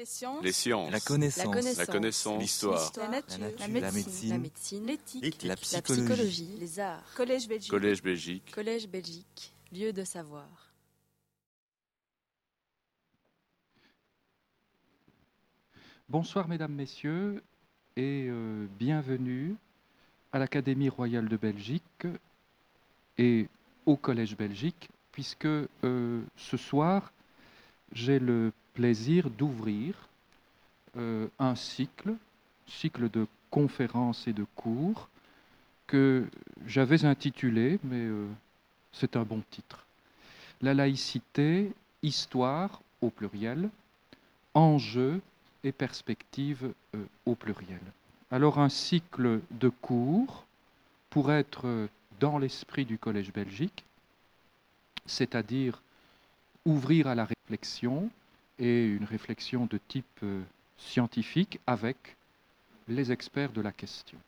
Les sciences. Les sciences. La connaissance. La connaissance. L'histoire. La nature. La La médecine. La médecine. L'éthique. La La psychologie. psychologie. Les arts. Collège Belgique. Collège Belgique. Collège Belgique. Lieu de savoir. Bonsoir mesdames, messieurs et euh, bienvenue à l'Académie royale de Belgique et au Collège Belgique puisque euh, ce soir j'ai le plaisir d'ouvrir euh, un cycle, cycle de conférences et de cours que j'avais intitulé, mais euh, c'est un bon titre, La laïcité, histoire au pluriel, enjeux et perspectives euh, au pluriel. Alors un cycle de cours pour être dans l'esprit du Collège belgique, c'est-à-dire ouvrir à la réflexion et une réflexion de type euh, scientifique avec les experts de la question.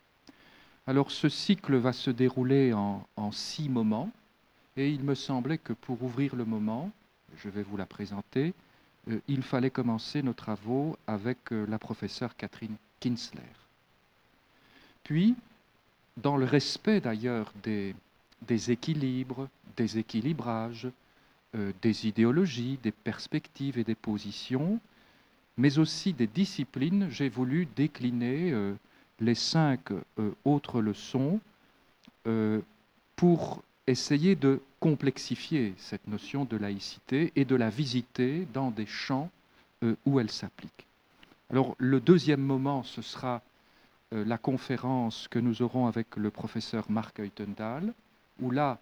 Alors ce cycle va se dérouler en, six moments et il me semblait que pour ouvrir le moment, je vais vous la présenter, euh, il fallait commencer nos travaux avec euh, la professeure Catherine Kinsler. Puis, dans le respect d'ailleurs des, des équilibres, des équilibrages, des idéologies, des perspectives et des positions, mais aussi des disciplines, j'ai voulu décliner euh, les cinq euh, autres leçons euh, pour essayer de complexifier cette notion de laïcité et de la visiter dans des champs euh, où elle s'applique. Alors le deuxième moment, ce sera euh, la conférence que nous aurons avec le professeur Marc Heutendal, où là,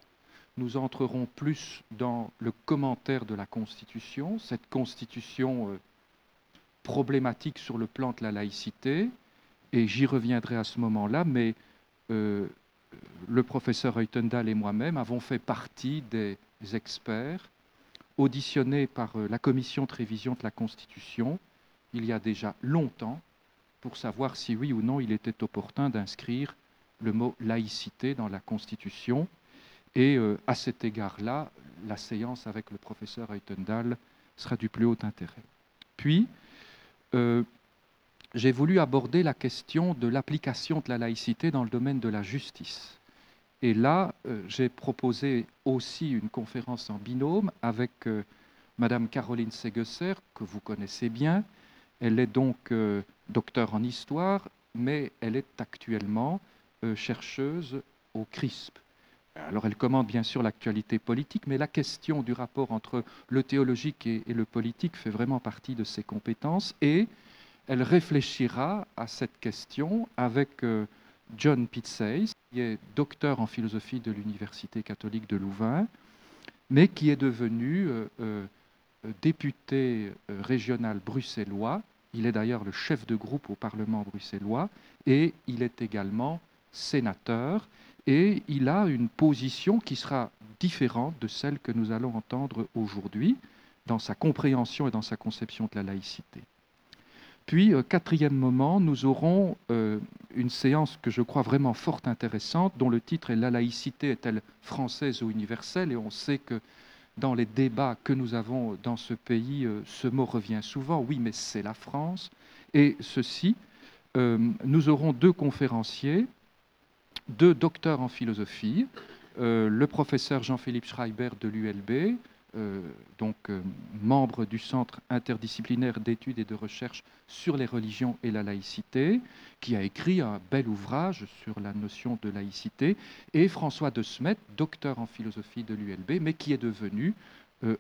nous entrerons plus dans le commentaire de la Constitution, cette Constitution euh, problématique sur le plan de la laïcité, et j'y reviendrai à ce moment-là, mais euh, le professeur Heutendal et moi-même avons fait partie des experts auditionnés par euh, la commission de révision de la Constitution il y a déjà longtemps pour savoir si oui ou non il était opportun d'inscrire le mot laïcité dans la Constitution. Et euh, à cet égard-là, la séance avec le professeur Heutendal sera du plus haut intérêt. Puis, euh, j'ai voulu aborder la question de l'application de la laïcité dans le domaine de la justice. Et là, euh, j'ai proposé aussi une conférence en binôme avec Madame Caroline Segesser, que vous connaissez bien. Elle est donc docteur en histoire, mais elle est actuellement chercheuse au CRISP. Alors elle commande bien sûr l'actualité politique, mais la question du rapport entre le théologique et, le politique fait vraiment partie de ses compétences et elle réfléchira à cette question avec euh, John Pitzey, qui est docteur en philosophie de l'Université catholique de Louvain, mais qui est devenu euh, euh, député régional bruxellois. Il est d'ailleurs le chef de groupe au Parlement bruxellois et il est également sénateur et il a une position qui sera différente de celle que nous allons entendre aujourd'hui dans sa compréhension et dans sa conception de la laïcité. Puis, euh, quatrième moment, nous aurons euh, une séance que je crois vraiment fort intéressante, dont le titre est La laïcité est-elle française ou universelle? Et on sait que dans les débats que nous avons dans ce pays, euh, ce mot revient souvent. Oui, mais c'est la France. Et ceci, nous aurons deux conférenciers, deux docteurs en philosophie, euh, le professeur Jean-Philippe Schreiber de l'ULB, euh, donc euh, membre du Centre interdisciplinaire d'études et de recherche sur les religions et la laïcité, qui a écrit un bel ouvrage sur la notion de laïcité, et François de Smet, docteur en philosophie de l'ULB, mais qui est devenu,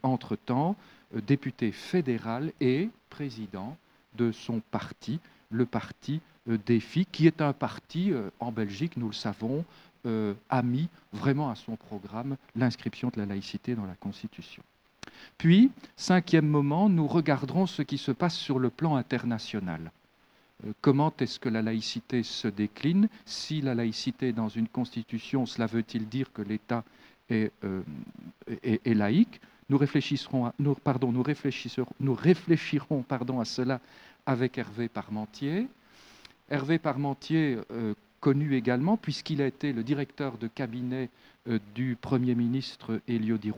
entre-temps, député fédéral et président de son parti, le parti Défi, qui est un parti euh, en Belgique, nous le savons, euh, a mis vraiment à son programme l'inscription de la laïcité dans la Constitution. Puis, cinquième moment, nous regarderons ce qui se passe sur le plan international. Euh, Comment est-ce que la laïcité se décline? Si la laïcité est dans une constitution, cela veut-il dire que l'État est, euh, laïque? Nous réfléchirons, à cela avec Hervé Parmentier. Hervé Parmentier, euh, connu également, puisqu'il a été le directeur de cabinet euh, du Premier ministre Elio Di.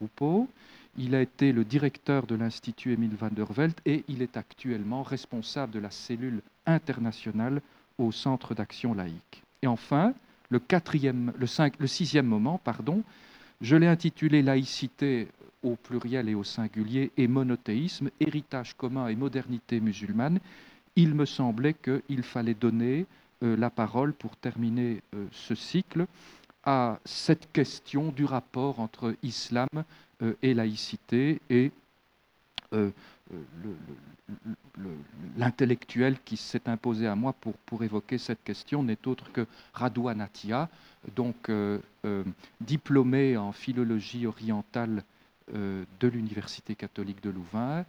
Il a été le directeur de l'Institut Émile van der et il est actuellement responsable de la cellule internationale au Centre d'action laïque. Et enfin, le, quatrième, le sixième moment, pardon, je l'ai intitulé Laïcité au pluriel et au singulier et monothéisme, héritage commun et modernité musulmane. Il me semblait qu'il fallait donner euh, la parole pour terminer euh, ce cycle à cette question du rapport entre islam euh, et laïcité et l'intellectuel qui s'est imposé à moi pour, pour évoquer cette question n'est autre que Radouan Atia, donc diplômé en philologie orientale de l'Université catholique de Louvain,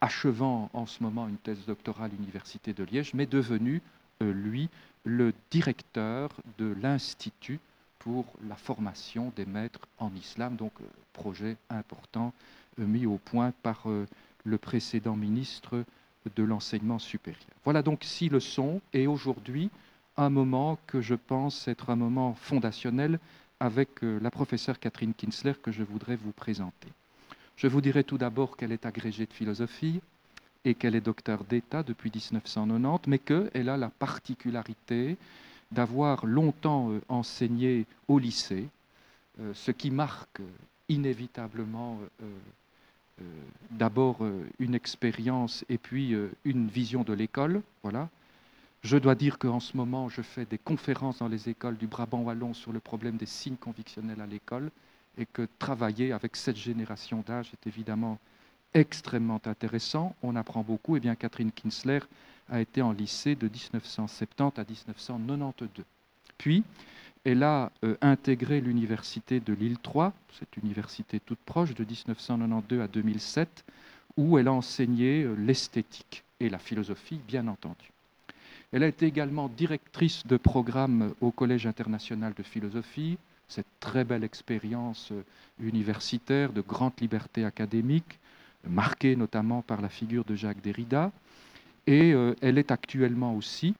achevant en ce moment une thèse doctorale à l'Université de Liège, mais devenu, lui, le directeur de l'Institut pour la formation des maîtres en islam, donc euh, projet important euh, mis au point par euh, le précédent ministre de l'enseignement supérieur. Voilà donc six leçons et aujourd'hui un moment que je pense être un moment fondationnel avec la professeure Catherine Kinsler que je voudrais vous présenter. Je vous dirai tout d'abord qu'elle est agrégée de philosophie, et qu'elle est docteur d'État depuis 1990, mais qu'elle a la particularité d'avoir longtemps euh, enseigné au lycée, euh, ce qui marque inévitablement euh, d'abord une expérience et puis une vision de l'école. Voilà. Je dois dire qu'en ce moment, je fais des conférences dans les écoles du Brabant wallon sur le problème des signes convictionnels à l'école et que travailler avec cette génération d'âge est évidemment extrêmement intéressant, on apprend beaucoup. Et eh bien, Catherine Kinsler a été en lycée de 1970 à 1992. Puis, elle a euh, intégré l'université de Lille 3, cette université toute proche, de 1992 à 2007, où elle a enseigné euh, l'esthétique et la philosophie, bien entendu. Elle a été également directrice de programme au Collège international de philosophie, cette très belle expérience euh, universitaire de grande liberté académique, marquée notamment par la figure de Jacques Derrida. Et euh, elle est actuellement aussi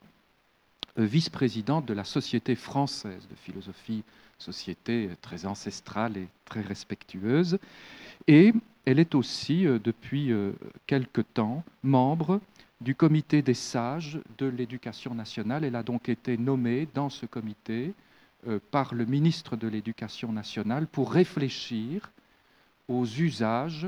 euh, vice-présidente de la Société française de philosophie, société très ancestrale et très respectueuse. Et elle est aussi, depuis quelque temps, membre du comité des sages de l'éducation nationale. Elle a donc été nommée dans ce comité par le ministre de l'Éducation nationale pour réfléchir aux usages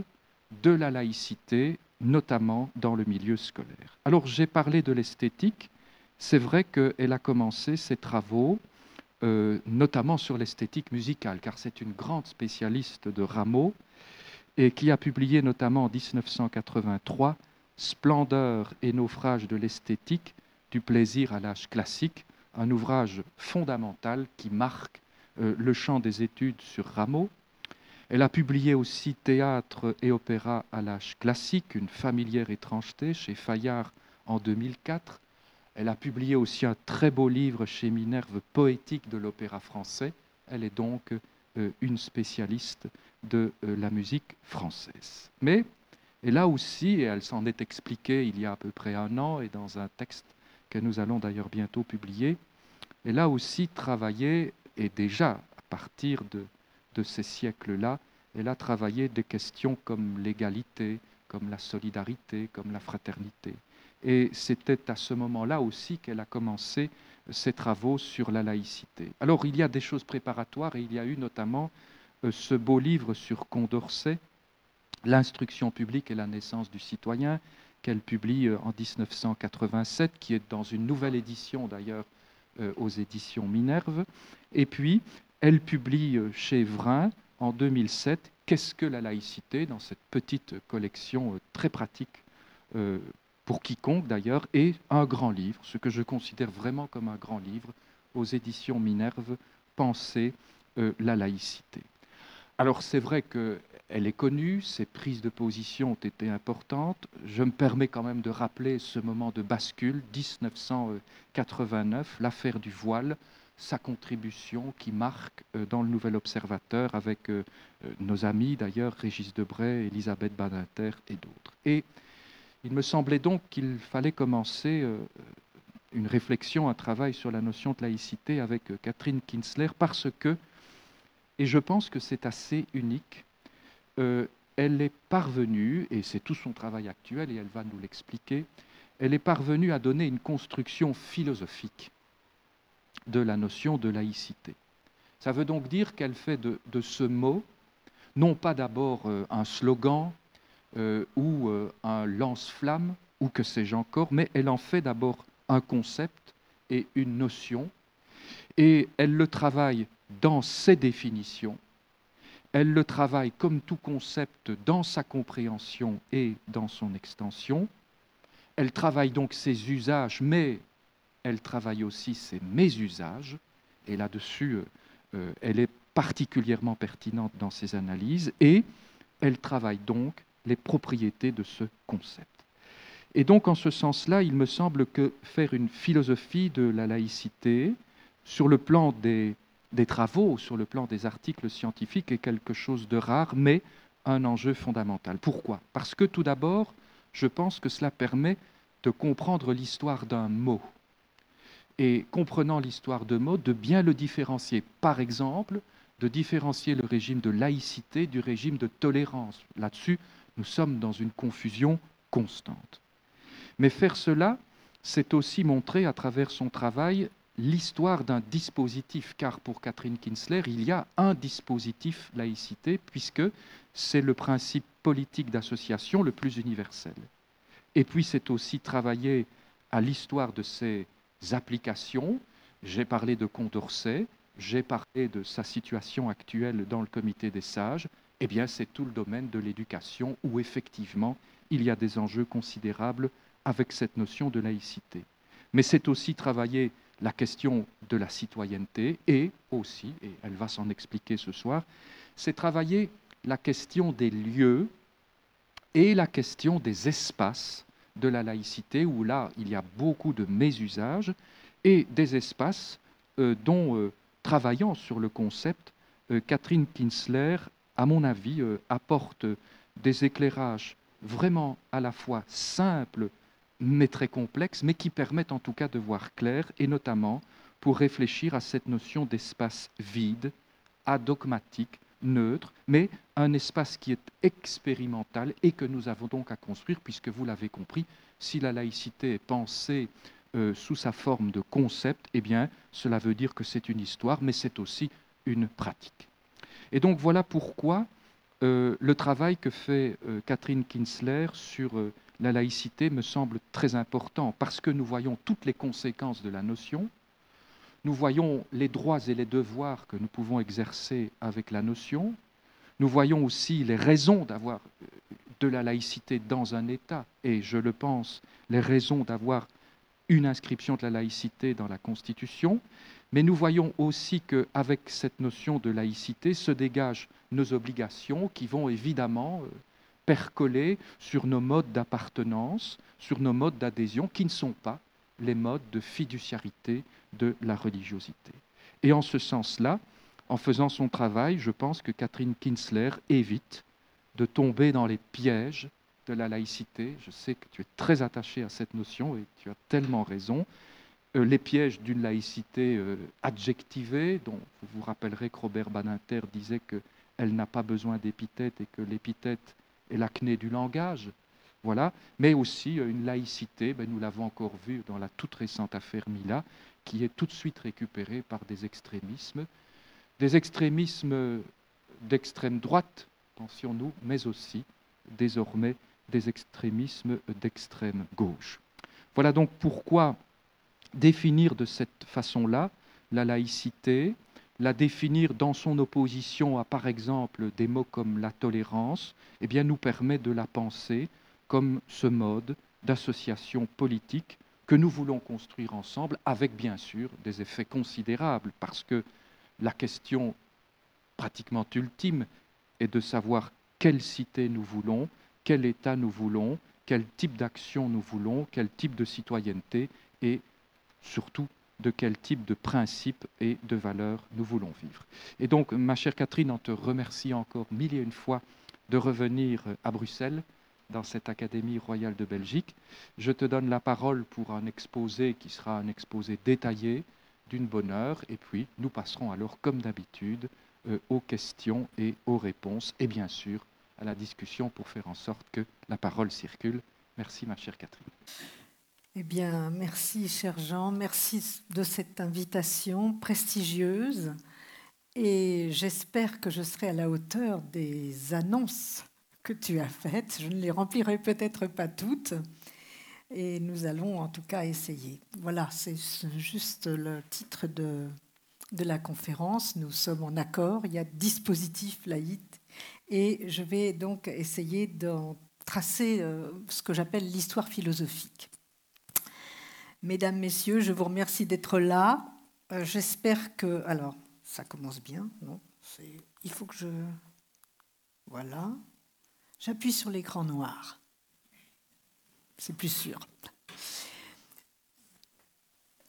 de la laïcité, notamment dans le milieu scolaire. Alors j'ai parlé de l'esthétique. C'est vrai qu'elle a commencé ses travaux, euh, notamment sur l'esthétique musicale, car c'est une grande spécialiste de Rameau, et qui a publié notamment en 1983 Splendeur et naufrage de l'esthétique, du plaisir à l'âge classique, un ouvrage fondamental qui marque euh, le champ des études sur Rameau, elle a publié aussi Théâtre et opéra à l'âge classique, une familière étrangeté chez Fayard en 2004. Elle a publié aussi un très beau livre chez Minerve, Poétique de l'opéra français. Elle est donc euh, une spécialiste de euh, la musique française. Mais elle a aussi, et elle s'en est expliquée il y a à peu près un an, et dans un texte que nous allons d'ailleurs bientôt publier, elle a aussi travaillé, et déjà à partir de de ces siècles-là, elle a travaillé des questions comme l'égalité, comme la solidarité, comme la fraternité. Et c'était à ce moment-là aussi qu'elle a commencé ses travaux sur la laïcité. Alors il y a des choses préparatoires et il y a eu notamment euh, ce beau livre sur Condorcet, L'instruction publique et la naissance du citoyen, qu'elle publie euh, en 1987, qui est dans une nouvelle édition d'ailleurs euh, aux éditions Minerve. Et puis elle publie euh, chez Vrin en 2007 Qu'est-ce que la laïcité? dans cette petite collection très pratique pour quiconque d'ailleurs, et un grand livre, ce que je considère vraiment comme un grand livre, aux éditions Minerve, Penser la laïcité. Alors c'est vrai qu'elle est connue, ses prises de position ont été importantes. Je me permets quand même de rappeler ce moment de bascule, 1989, l'affaire du voile, sa contribution qui marque euh, dans le Nouvel Observateur avec euh, euh, nos amis d'ailleurs, Régis Debray, Elisabeth Badinter et d'autres. Et il me semblait donc qu'il fallait commencer une réflexion, un travail sur la notion de laïcité avec Catherine Kinsler parce que, et je pense que c'est assez unique, elle est parvenue, et c'est tout son travail actuel, et elle va nous l'expliquer, elle est parvenue à donner une construction philosophique de la notion de laïcité. Ça veut donc dire qu'elle fait de, ce mot, non pas d'abord euh, un slogan euh, ou euh, un lance-flamme, ou que sais-je encore, mais elle en fait d'abord un concept et une notion, et elle le travaille dans ses définitions, elle le travaille comme tout concept dans sa compréhension et dans son extension, elle travaille donc ses usages, mais elle travaille aussi ses mésusages, et là-dessus, euh, euh, elle est particulièrement pertinente dans ses analyses, et elle travaille donc les propriétés de ce concept. Et donc, en ce sens-là, il me semble que faire une philosophie de la laïcité, sur le plan des, des travaux, sur le plan des articles scientifiques, est quelque chose de rare, mais un enjeu fondamental. Pourquoi? Parce que tout d'abord, je pense que cela permet de comprendre l'histoire d'un mot. Et comprenant l'histoire de mot, de bien le différencier. Par exemple, de différencier le régime de laïcité du régime de tolérance. Là-dessus, nous sommes dans une confusion constante. Mais faire cela, c'est aussi montrer à travers son travail l'histoire d'un dispositif, car pour Catherine Kinsler, il y a un dispositif laïcité, puisque c'est le principe politique d'association le plus universel. Et puis c'est aussi travailler à l'histoire de ses applications. J'ai parlé de Condorcet, j'ai parlé de sa situation actuelle dans le comité des sages. Eh bien, c'est tout le domaine de l'éducation où effectivement il y a des enjeux considérables avec cette notion de laïcité. Mais c'est aussi travailler la question de la citoyenneté et aussi, et elle va s'en expliquer ce soir, c'est travailler la question des lieux et la question des espaces de la laïcité, où là, il y a beaucoup de mésusages, et des espaces euh, dont, euh, travaillant sur le concept, euh, Catherine Kinsler, à mon avis, apporte des éclairages vraiment à la fois simples mais très complexes, mais qui permettent en tout cas de voir clair, et notamment pour réfléchir à cette notion d'espace vide, adogmatique, neutre, mais un espace qui est expérimental et que nous avons donc à construire, puisque vous l'avez compris, si la laïcité est pensée euh, sous sa forme de concept, eh bien, cela veut dire que c'est une histoire, mais c'est aussi une pratique. Et donc voilà pourquoi euh, le travail que fait euh, Catherine Kinsler sur la laïcité me semble très important parce que nous voyons toutes les conséquences de la notion, nous voyons les droits et les devoirs que nous pouvons exercer avec la notion, nous voyons aussi les raisons d'avoir de la laïcité dans un État, et je le pense, les raisons d'avoir une inscription de la laïcité dans la Constitution, mais nous voyons aussi qu'avec cette notion de laïcité se dégagent nos obligations qui vont évidemment euh, percoler sur nos modes d'appartenance, sur nos modes d'adhésion, qui ne sont pas les modes de fiduciarité de la religiosité. Et en ce sens-là, en faisant son travail, je pense que Catherine Kinsler évite de tomber dans les pièges de la laïcité. Je sais que tu es très attaché à cette notion et tu as tellement raison. Euh, les pièges d'une laïcité euh, adjectivée, dont vous vous rappellerez que Robert Badinter disait qu'elle n'a pas besoin d'épithète et que l'épithète est l'acné du langage. Voilà. Mais aussi euh, une laïcité, ben, nous l'avons encore vu dans la toute récente affaire Mila, qui est tout de suite récupérée par des extrémismes, des extrémismes d'extrême droite, pensions-nous, mais aussi désormais des extrémismes d'extrême gauche. Voilà donc pourquoi définir de cette façon-là la laïcité, la définir dans son opposition à, par exemple, des mots comme la tolérance, eh bien, nous permet de la penser comme ce mode d'association politique que nous voulons construire ensemble, avec bien sûr des effets considérables, parce que la question pratiquement ultime est de savoir quelle cité nous voulons, quel État nous voulons, quel type d'action nous voulons, quel type de citoyenneté et surtout de quel type de principes et de valeurs nous voulons vivre. Et donc, ma chère Catherine, en te remercie encore mille et une fois de revenir à Bruxelles dans cette Académie royale de Belgique. Je te donne la parole pour un exposé qui sera un exposé détaillé d'une bonne heure, et puis nous passerons alors, comme d'habitude, euh, aux questions et aux réponses, et bien sûr à la discussion pour faire en sorte que la parole circule. Merci, ma chère Catherine. Eh bien, merci, cher Jean. Merci de cette invitation prestigieuse. Et j'espère que je serai à la hauteur des annonces que tu as faites. Je ne les remplirai peut-être pas toutes. Et nous allons en tout cas essayer. Voilà, c'est juste le titre de, de la conférence. Nous sommes en accord. Il y a dispositif laïque. Et je vais donc essayer d'en tracer euh, ce que j'appelle l'histoire philosophique. Mesdames, Messieurs, je vous remercie d'être là. Euh, j'espère que... Alors, ça commence bien, non Il faut que je... Voilà. J'appuie sur l'écran noir. C'est plus sûr.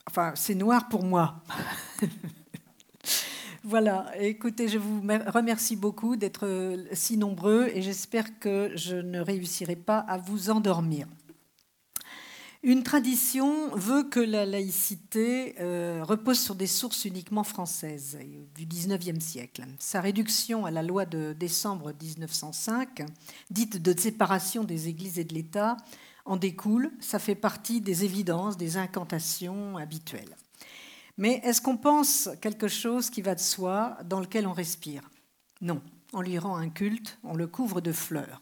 Enfin, c'est noir pour moi. voilà, écoutez, je vous remercie beaucoup d'être si nombreux et j'espère que je ne réussirai pas à vous endormir. Une tradition veut que la laïcité euh, repose sur des sources uniquement françaises du XIXe siècle. Sa réduction à la loi de décembre 1905, dite de séparation des églises et de l'État, en découle. Ça fait partie des évidences, des incantations habituelles. Mais est-ce qu'on pense quelque chose qui va de soi, dans lequel on respire? Non. On lui rend un culte, on le couvre de fleurs.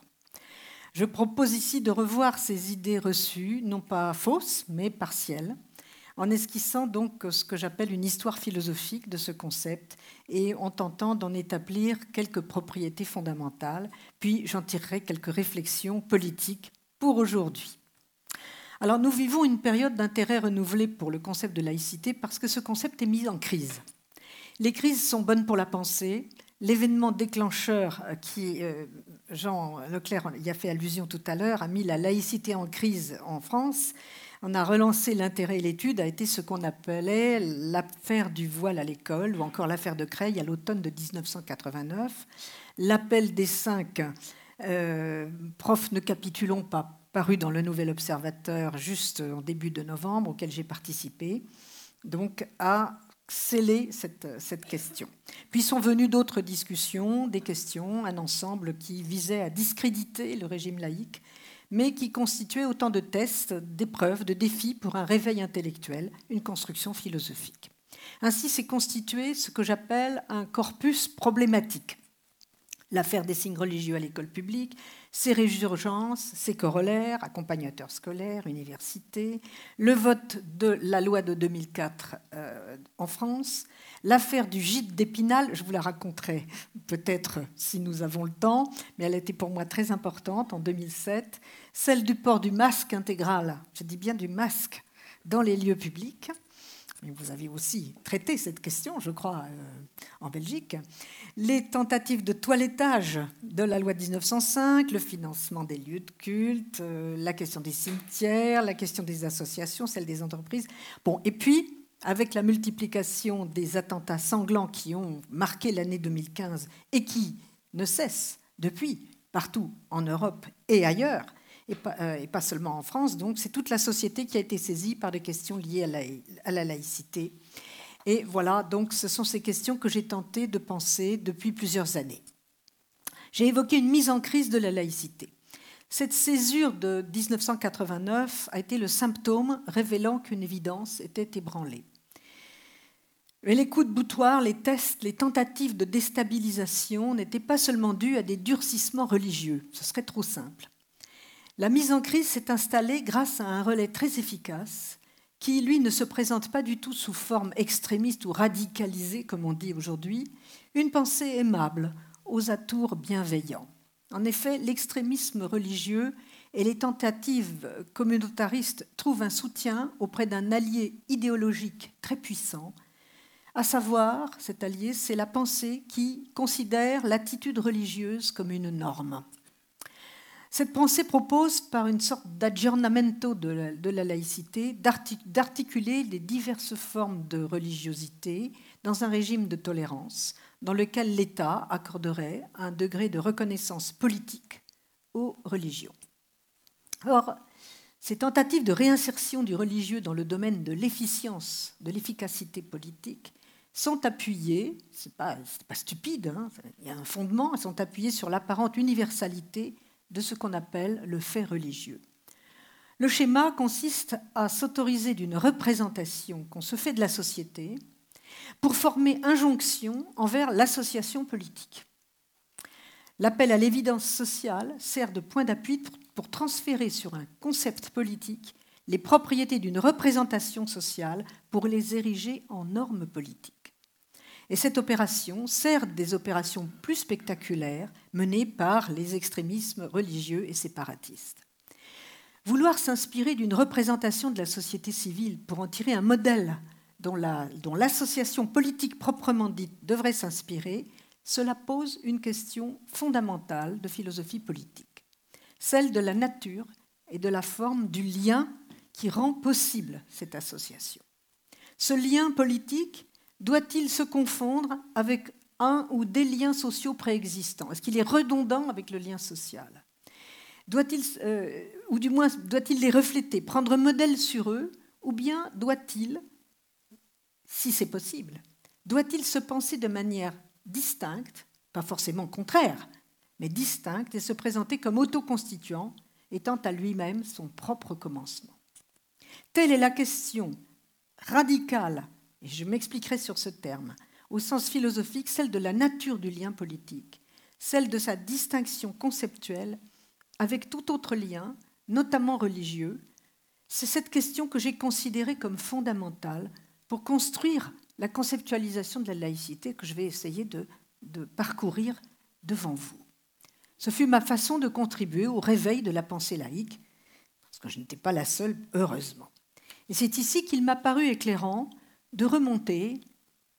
Je propose ici de revoir ces idées reçues, non pas fausses, mais partielles, en esquissant donc ce que j'appelle une histoire philosophique de ce concept et en tentant d'en établir quelques propriétés fondamentales, puis j'en tirerai quelques réflexions politiques pour aujourd'hui. Alors nous vivons une période d'intérêt renouvelé pour le concept de laïcité parce que ce concept est mis en crise. Les crises sont bonnes pour la pensée, L'événement déclencheur euh, qui, euh, Jean Leclerc y a fait allusion tout à l'heure, a mis la laïcité en crise en France. On a relancé l'intérêt et l'étude, a été ce qu'on appelait l'affaire du voile à l'école, ou encore l'affaire de Creil à l'automne de 1989. L'appel des cinq euh, profs ne capitulons pas, paru dans le Nouvel Observateur juste en début de novembre, auquel j'ai participé, donc a sceller cette, cette question. Puis sont venues d'autres discussions, des questions, un ensemble qui visait à discréditer le régime laïque, mais qui constituait autant de tests, d'épreuves, de défis pour un réveil intellectuel, une construction philosophique. Ainsi s'est constitué ce que j'appelle un corpus problématique. L'affaire des signes religieux à l'école publique, ses résurgences, ses corollaires, accompagnateurs scolaires, universités, le vote de la loi de 2004 euh, en France, l'affaire du gîte d'Épinal, je vous la raconterai peut-être si nous avons le temps, mais elle était pour moi très importante en 2007, celle du port du masque intégral, je dis bien du masque, dans les lieux publics, vous avez aussi traité cette question, je crois, euh, en Belgique. Les tentatives de toilettage de la loi de 1905, le financement des lieux de culte, euh, la question des cimetières, la question des associations, celle des entreprises. Bon, et puis, avec la multiplication des attentats sanglants qui ont marqué l'année 2015 et qui ne cessent depuis partout en Europe et ailleurs, euh, et pas, seulement en France. Donc c'est toute la société qui a été saisie par des questions liées à la, laïcité. Et voilà, donc ce sont ces questions que j'ai tenté de penser depuis plusieurs années. J'ai évoqué une mise en crise de la laïcité. Cette césure de 1989 a été le symptôme révélant qu'une évidence était ébranlée. Mais les coups de boutoir, les tests, les tentatives de déstabilisation n'étaient pas seulement dus à des durcissements religieux, ce serait trop simple. La mise en crise s'est installée grâce à un relais très efficace qui, lui, ne se présente pas du tout sous forme extrémiste ou radicalisée, comme on dit aujourd'hui, une pensée aimable, aux atours bienveillants. En effet, l'extrémisme religieux et les tentatives communautaristes trouvent un soutien auprès d'un allié idéologique très puissant, à savoir, cet allié, c'est la pensée qui considère l'attitude religieuse comme une norme. Cette pensée propose, par une sorte d'aggiornamento de, la laïcité, d'articuler les diverses formes de religiosité dans un régime de tolérance dans lequel l'État accorderait un degré de reconnaissance politique aux religions. Or, ces tentatives de réinsertion du religieux dans le domaine de l'efficience, de l'efficacité politique, sont appuyées, ce n'est pas, pas, stupide, hein, il y a un fondement, elles sont appuyées sur l'apparente universalité de ce qu'on appelle le fait religieux. Le schéma consiste à s'autoriser d'une représentation qu'on se fait de la société pour former injonction envers l'association politique. L'appel à l'évidence sociale sert de point d'appui pour transférer sur un concept politique les propriétés d'une représentation sociale pour les ériger en normes politiques. Et cette opération sert des opérations plus spectaculaires menées par les extrémismes religieux et séparatistes. Vouloir s'inspirer d'une représentation de la société civile pour en tirer un modèle dont l'association politique proprement dite devrait s'inspirer, cela pose une question fondamentale de philosophie politique, celle de la nature et de la forme du lien qui rend possible cette association. Ce lien politique doit-il se confondre avec un ou des liens sociaux préexistants? Est-ce qu'il est redondant avec le lien social? Doit-il euh, ou du moins doit-il les refléter, prendre modèle sur eux, ou bien doit-il, si c'est possible, doit-il se penser de manière distincte, pas forcément contraire, mais distincte, et se présenter comme autoconstituant, étant à lui-même son propre commencement? Telle est la question radicale, et je m'expliquerai sur ce terme, au sens philosophique, celle de la nature du lien politique, celle de sa distinction conceptuelle avec tout autre lien notamment religieux, c'est cette question que j'ai considérée comme fondamentale pour construire la conceptualisation de la laïcité que je vais essayer de, parcourir devant vous. Ce fut ma façon de contribuer au réveil de la pensée laïque, parce que je n'étais pas la seule, heureusement. Et c'est ici qu'il m'a paru éclairant de remonter,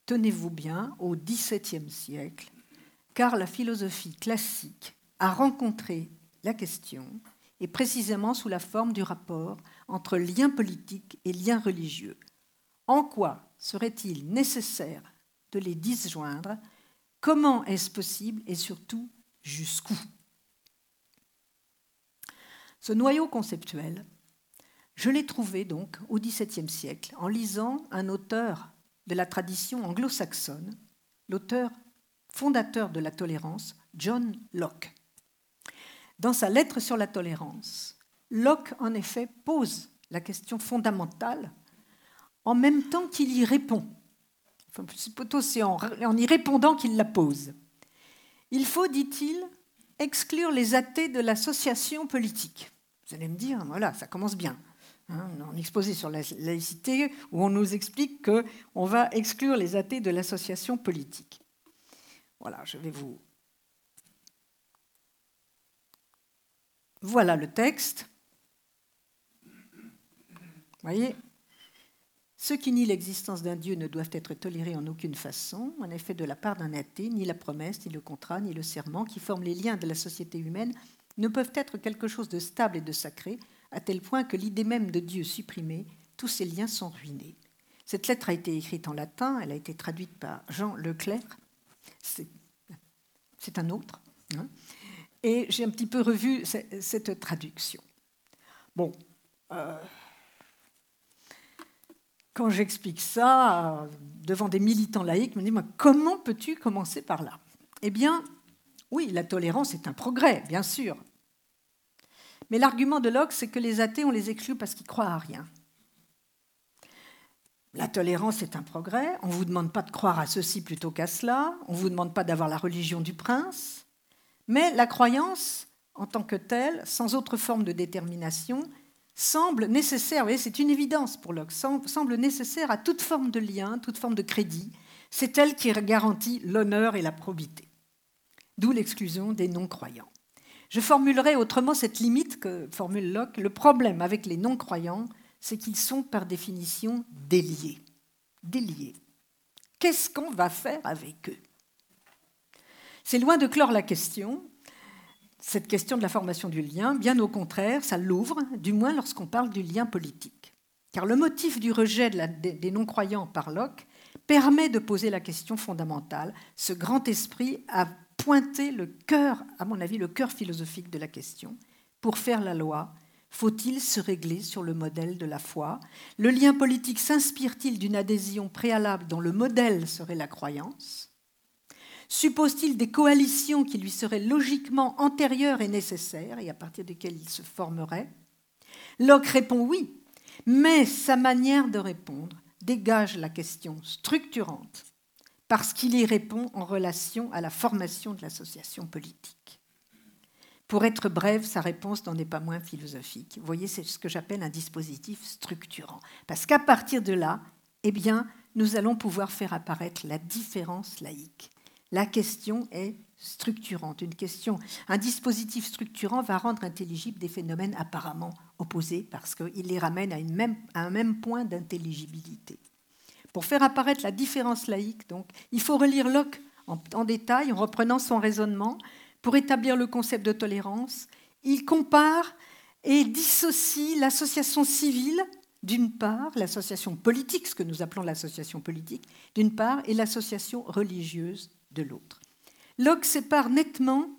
tenez-vous bien, au XVIIe siècle, car la philosophie classique a rencontré la question et précisément sous la forme du rapport entre lien politique et lien religieux. En quoi serait-il nécessaire de les disjoindre? Comment est-ce possible et surtout jusqu'où? Ce noyau conceptuel, je l'ai trouvé donc au XVIIe siècle en lisant un auteur de la tradition anglo-saxonne, l'auteur fondateur de la tolérance, John Locke. Dans sa lettre sur la tolérance, Locke, en effet, pose la question fondamentale en même temps qu'il y répond. Enfin, plutôt c'est en, y répondant qu'il la pose. Il faut, dit-il, exclure les athées de l'association politique. Vous allez me dire, voilà, ça commence bien. Hein, on exposé sur la laïcité où on nous explique qu'on va exclure les athées de l'association politique. Voilà, je vais vous Voilà le texte. Voyez? Ceux qui nient l'existence d'un Dieu ne doivent être tolérés en aucune façon. En effet, de la part d'un athée, ni la promesse, ni le contrat, ni le serment qui forment les liens de la société humaine ne peuvent être quelque chose de stable et de sacré, à tel point que l'idée même de Dieu supprimée, tous ces liens sont ruinés. Cette lettre a été écrite en latin, elle a été traduite par Jean Leclerc. C'est un autre. Hein et j'ai un petit peu revu cette traduction. Bon, euh, quand j'explique ça euh, devant des militants laïcs, me disent comment peux-tu commencer par là? Eh bien, oui, la tolérance est un progrès, bien sûr. Mais l'argument de Locke, c'est que les athées, on les exclut parce qu'ils croient à rien. La tolérance est un progrès. On ne vous demande pas de croire à ceci plutôt qu'à cela. On ne vous demande pas d'avoir la religion du prince. Mais la croyance, en tant que telle, sans autre forme de détermination, semble nécessaire, c'est une évidence pour Locke, semble nécessaire à toute forme de lien, toute forme de crédit. C'est elle qui garantit l'honneur et la probité. D'où l'exclusion des non-croyants. Je formulerai autrement cette limite que formule Locke. Le problème avec les non-croyants, c'est qu'ils sont par définition déliés. Déliés. Qu'est-ce qu'on va faire avec eux? C'est loin de clore la question, cette question de la formation du lien, bien au contraire, ça l'ouvre, du moins lorsqu'on parle du lien politique. Car le motif du rejet des non-croyants par Locke permet de poser la question fondamentale. Ce grand esprit a pointé le cœur, à mon avis, le cœur philosophique de la question, pour faire la loi, Faut-il se régler sur le modèle de la foi? Le lien politique s'inspire-t-il d'une adhésion préalable dont le modèle serait la croyance? Suppose-t-il des coalitions qui lui seraient logiquement antérieures et nécessaires et à partir desquelles il se formerait? Locke répond oui, mais sa manière de répondre dégage la question structurante parce qu'il y répond en relation à la formation de l'association politique. Pour être brève, sa réponse n'en est pas moins philosophique. Vous voyez, c'est ce que j'appelle un dispositif structurant. Parce qu'à partir de là, eh bien, nous allons pouvoir faire apparaître la différence laïque. La question est structurante. Une question, un dispositif structurant va rendre intelligibles des phénomènes apparemment opposés parce qu'il les ramène à, un même point d'intelligibilité. Pour faire apparaître la différence laïque, donc, il faut relire Locke en, en détail en reprenant son raisonnement pour établir le concept de tolérance. Il compare et dissocie l'association civile d'une part, l'association politique, ce que nous appelons l'association politique, d'une part, et l'association religieuse de l'autre. Locke sépare nettement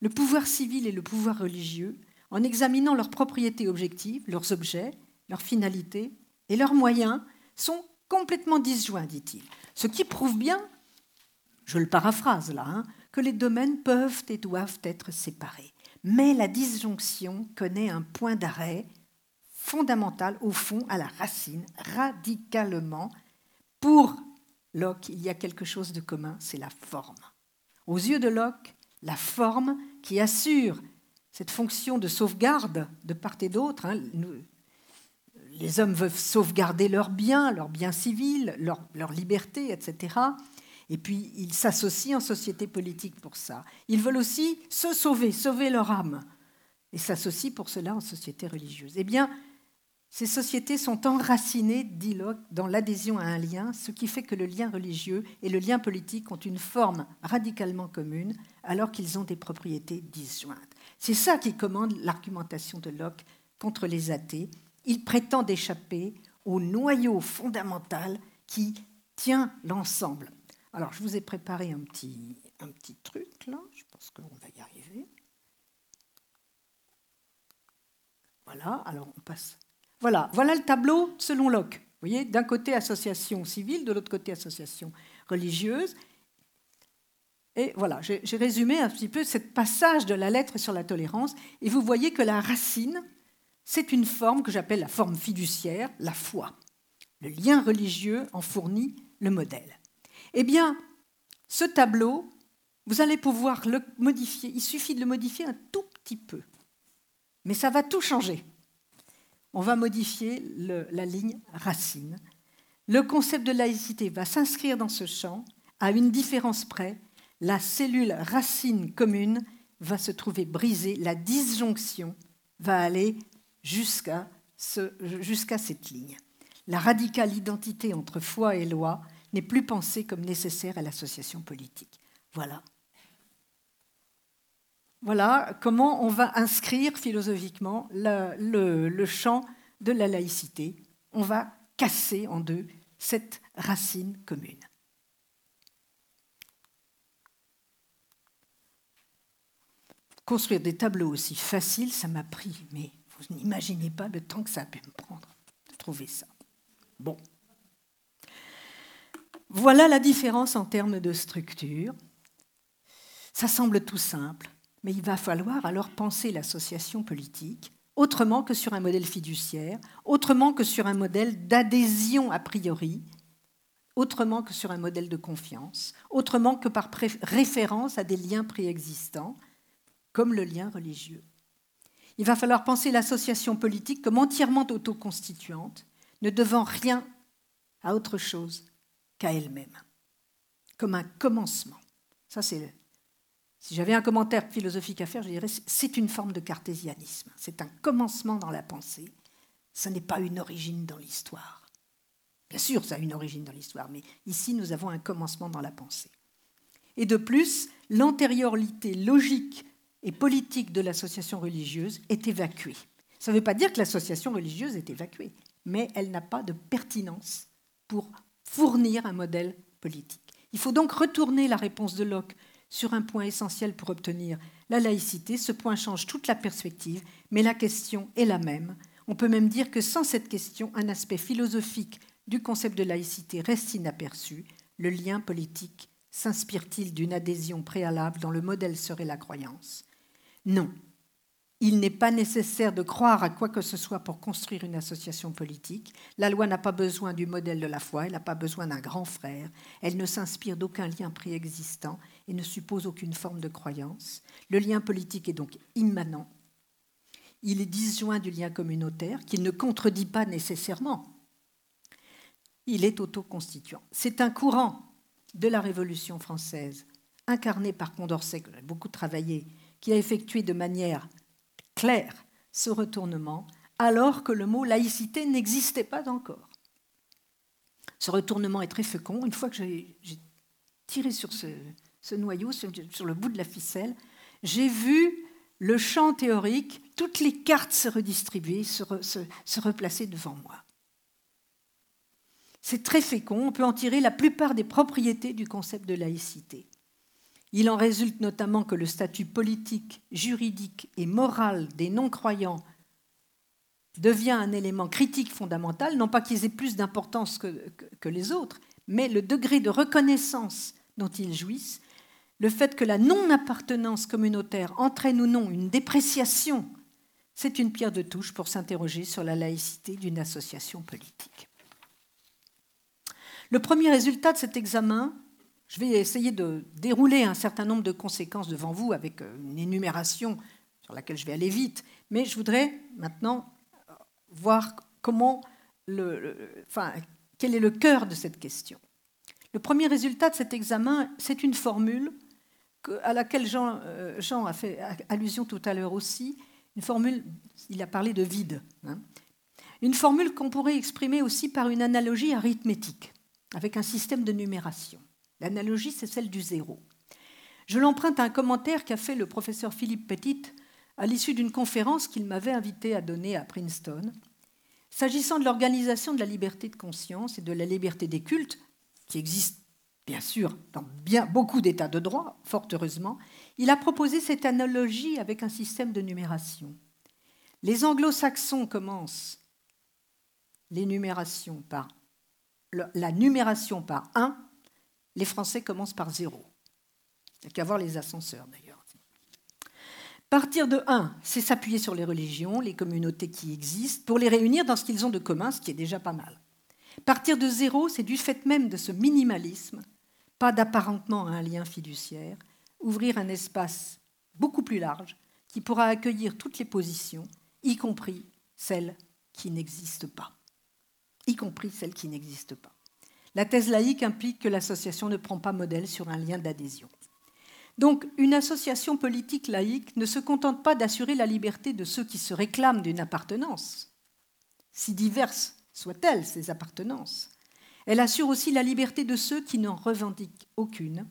le pouvoir civil et le pouvoir religieux en examinant leurs propriétés objectives, leurs objets, leurs finalités et leurs moyens sont complètement disjoints, dit-il. Ce qui prouve bien, je le paraphrase là, hein, que les domaines peuvent et doivent être séparés. Mais la disjonction connaît un point d'arrêt fondamental, au fond, à la racine, radicalement. Pour Locke, il y a quelque chose de commun, c'est la forme. Aux yeux de Locke, la forme qui assure cette fonction de sauvegarde de part et d'autre. Hein, les hommes veulent sauvegarder leurs biens, leurs biens civils, leur, leur liberté, etc. Et puis ils s'associent en société politique pour ça. Ils veulent aussi se sauver, sauver leur âme, et s'associent pour cela en société religieuse. Eh bien, ces sociétés sont enracinées, dit Locke, dans l'adhésion à un lien, ce qui fait que le lien religieux et le lien politique ont une forme radicalement commune, alors qu'ils ont des propriétés disjointes. C'est ça qui commande l'argumentation de Locke contre les athées. Il prétend échapper au noyau fondamental qui tient l'ensemble. Alors, je vous ai préparé un petit, un petit truc là, je pense qu'on va y arriver. Voilà, alors on passe voilà, voilà le tableau selon Locke. Vous voyez, d'un côté association civile, de l'autre côté association religieuse. Et voilà, j'ai résumé un petit peu ce passage de la lettre sur la tolérance. Et vous voyez que la racine, c'est une forme que j'appelle la forme fiduciaire, la foi. Le lien religieux en fournit le modèle. Eh bien, ce tableau, vous allez pouvoir le modifier. Il suffit de le modifier un tout petit peu. Mais ça va tout changer on va modifier la ligne racine. Le concept de laïcité va s'inscrire dans ce champ à une différence près. La cellule racine commune va se trouver brisée, la disjonction va aller jusqu'à cette ligne. La radicale identité entre foi et loi n'est plus pensée comme nécessaire à l'association politique. Voilà voilà comment on va inscrire philosophiquement le, champ de la laïcité. On va casser en deux cette racine commune. Construire des tableaux aussi faciles, ça m'a pris, mais vous n'imaginez pas le temps que ça a pu me prendre de trouver ça. Bon. Voilà la différence en termes de structure. Ça semble tout simple. Mais il va falloir alors penser l'association politique autrement que sur un modèle fiduciaire, autrement que sur un modèle d'adhésion a priori, autrement que sur un modèle de confiance, autrement que par référence à des liens préexistants, comme le lien religieux. Il va falloir penser l'association politique comme entièrement autoconstituante, ne devant rien à autre chose qu'à elle-même, comme un commencement. Ça, c'est si j'avais un commentaire philosophique à faire, je dirais c'est une forme de cartésianisme. C'est un commencement dans la pensée. Ce n'est pas une origine dans l'histoire. Bien sûr, ça a une origine dans l'histoire, mais ici, nous avons un commencement dans la pensée. Et de plus, l'antériorité logique et politique de l'association religieuse est évacuée. Ça ne veut pas dire que l'association religieuse est évacuée, mais elle n'a pas de pertinence pour fournir un modèle politique. Il faut donc retourner la réponse de Locke sur un point essentiel pour obtenir la laïcité, ce point change toute la perspective, mais la question est la même. On peut même dire que sans cette question, un aspect philosophique du concept de laïcité reste inaperçu. Le lien politique s'inspire-t-il d'une adhésion préalable dont le modèle serait la croyance Non. Il n'est pas nécessaire de croire à quoi que ce soit pour construire une association politique. La loi n'a pas besoin du modèle de la foi, elle n'a pas besoin d'un grand frère, elle ne s'inspire d'aucun lien préexistant et ne suppose aucune forme de croyance. Le lien politique est donc immanent. Il est disjoint du lien communautaire, qu'il ne contredit pas nécessairement. Il est autoconstituant. C'est un courant de la Révolution française, incarné par Condorcet, que j'ai beaucoup travaillé, qui a effectué de manière claire ce retournement, alors que le mot laïcité n'existait pas encore. Ce retournement est très fécond. Une fois que j'ai tiré sur ce, noyau, sur, le bout de la ficelle, j'ai vu le champ théorique, toutes les cartes se redistribuer, se replacer devant moi. C'est très fécond, on peut en tirer la plupart des propriétés du concept de laïcité. Il en résulte notamment que le statut politique, juridique et moral des non-croyants devient un élément critique fondamental, non pas qu'ils aient plus d'importance que, les autres, mais le degré de reconnaissance dont ils jouissent, le fait que la non-appartenance communautaire entraîne ou non une dépréciation, c'est une pierre de touche pour s'interroger sur la laïcité d'une association politique. Le premier résultat de cet examen, je vais essayer de dérouler un certain nombre de conséquences devant vous avec euh, une énumération sur laquelle je vais aller vite, mais je voudrais maintenant euh, voir comment enfin, quel est le cœur de cette question. Le premier résultat de cet examen, c'est une formule à laquelle Jean, euh, a fait allusion tout à l'heure aussi, une formule, il a parlé de vide, hein. une formule qu'on pourrait exprimer aussi par une analogie arithmétique, avec un système de numération. L'analogie, c'est celle du zéro. Je l'emprunte à un commentaire qu'a fait le professeur Philippe Petit à l'issue d'une conférence qu'il m'avait invité à donner à Princeton. S'agissant de l'organisation de la liberté de conscience et de la liberté des cultes, qui existe bien sûr dans beaucoup d'états de droit, fort heureusement, il a proposé cette analogie avec un système de numération. Les anglo-saxons commencent par la numération par 1 les Français commencent par zéro. Il n'y a qu'à voir les ascenseurs d'ailleurs. Partir de 1, c'est s'appuyer sur les religions, les communautés qui existent, pour les réunir dans ce qu'ils ont de commun, ce qui est déjà pas mal. Partir de zéro, c'est du fait même de ce minimalisme, pas d'apparentement à un lien fiduciaire, ouvrir un espace beaucoup plus large qui pourra accueillir toutes les positions, y compris celles qui n'existent pas. Y compris celles qui n'existent pas. La thèse laïque implique que l'association ne prend pas modèle sur un lien d'adhésion. Donc, une association politique laïque ne se contente pas d'assurer la liberté de ceux qui se réclament d'une appartenance, si diverses soient-elles ces appartenances. Elle assure aussi la liberté de ceux qui n'en revendiquent aucune,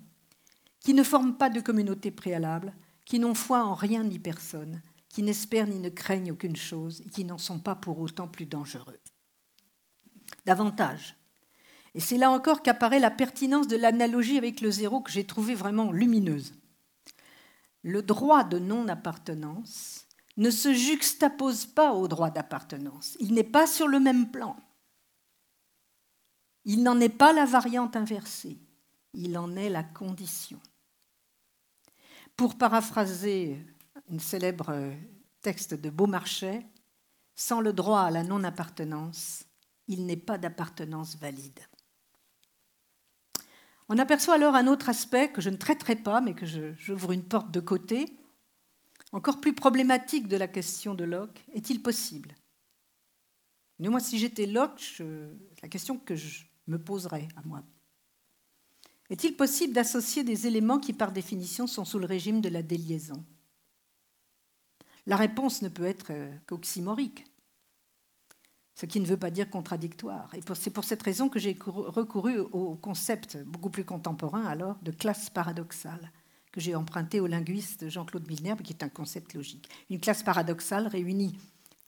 qui ne forment pas de communauté préalable, qui n'ont foi en rien ni personne, qui n'espèrent ni ne craignent aucune chose et qui n'en sont pas pour autant plus dangereux. Davantage, et c'est là encore qu'apparaît la pertinence de l'analogie avec le zéro que j'ai trouvée vraiment lumineuse. Le droit de non-appartenance ne se juxtapose pas au droit d'appartenance. Il n'est pas sur le même plan. Il n'en est pas la variante inversée. Il en est la condition. Pour paraphraser un célèbre texte de Beaumarchais, sans le droit à la non-appartenance, il n'est pas d'appartenance valide. On aperçoit alors un autre aspect que je ne traiterai pas, mais que j'ouvre une porte de côté, encore plus problématique de la question de Locke. Est-il possible? Moi, si j'étais Locke, la question que je me poserais à moi. Est-il possible d'associer des éléments qui, par définition, sont sous le régime de la déliaison? La réponse ne peut être euh, qu'oxymorique ce qui ne veut pas dire contradictoire. Et c'est pour cette raison que j'ai recouru au concept beaucoup plus contemporain alors de classe paradoxale, que j'ai emprunté au linguiste Jean-Claude Milner, qui est un concept logique. Une classe paradoxale réunit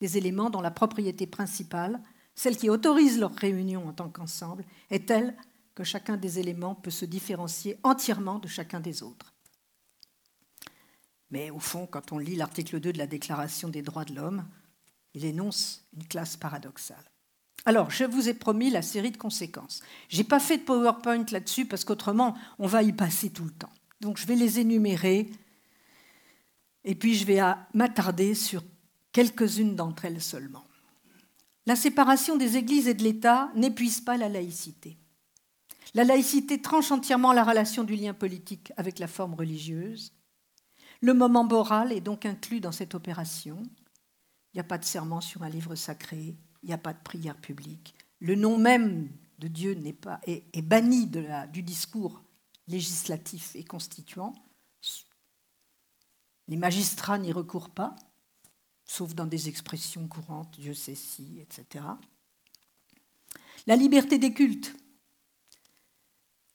des éléments dont la propriété principale, celle qui autorise leur réunion en tant qu'ensemble, est telle que chacun des éléments peut se différencier entièrement de chacun des autres. Mais au fond, quand on lit l'article 2 de la Déclaration des droits de l'homme, il énonce une classe paradoxale. Alors, je vous ai promis la série de conséquences. Je n'ai pas fait de PowerPoint là-dessus parce qu'autrement, on va y passer tout le temps. Donc, je vais les énumérer et puis je vais m'attarder sur quelques-unes d'entre elles seulement. La séparation des églises et de l'État n'épuise pas la laïcité. La laïcité tranche entièrement la relation du lien politique avec la forme religieuse. Le moment moral est donc inclus dans cette opération. Il n'y a pas de serment sur un livre sacré, il n'y a pas de prière publique. Le nom même de Dieu pas, est, banni de la, du discours législatif et constituant. Les magistrats n'y recourent pas, sauf dans des expressions courantes, Dieu sait si, etc. La liberté des cultes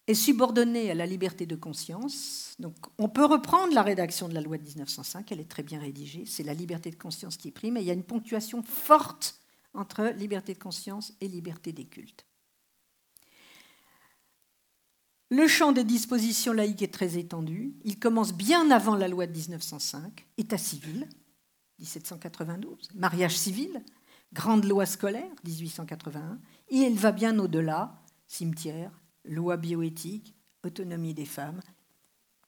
est subordonnée à la liberté de conscience. Donc, on peut reprendre la rédaction de la loi de 1905, elle est très bien rédigée, c'est la liberté de conscience qui prime, et il y a une ponctuation forte entre liberté de conscience et liberté des cultes. Le champ des dispositions laïques est très étendu. Il commence bien avant la loi de 1905, État civil, 1792, mariage civil, grande loi scolaire, 1881, et il va bien au-delà, cimetière, loi bioéthique, autonomie des femmes,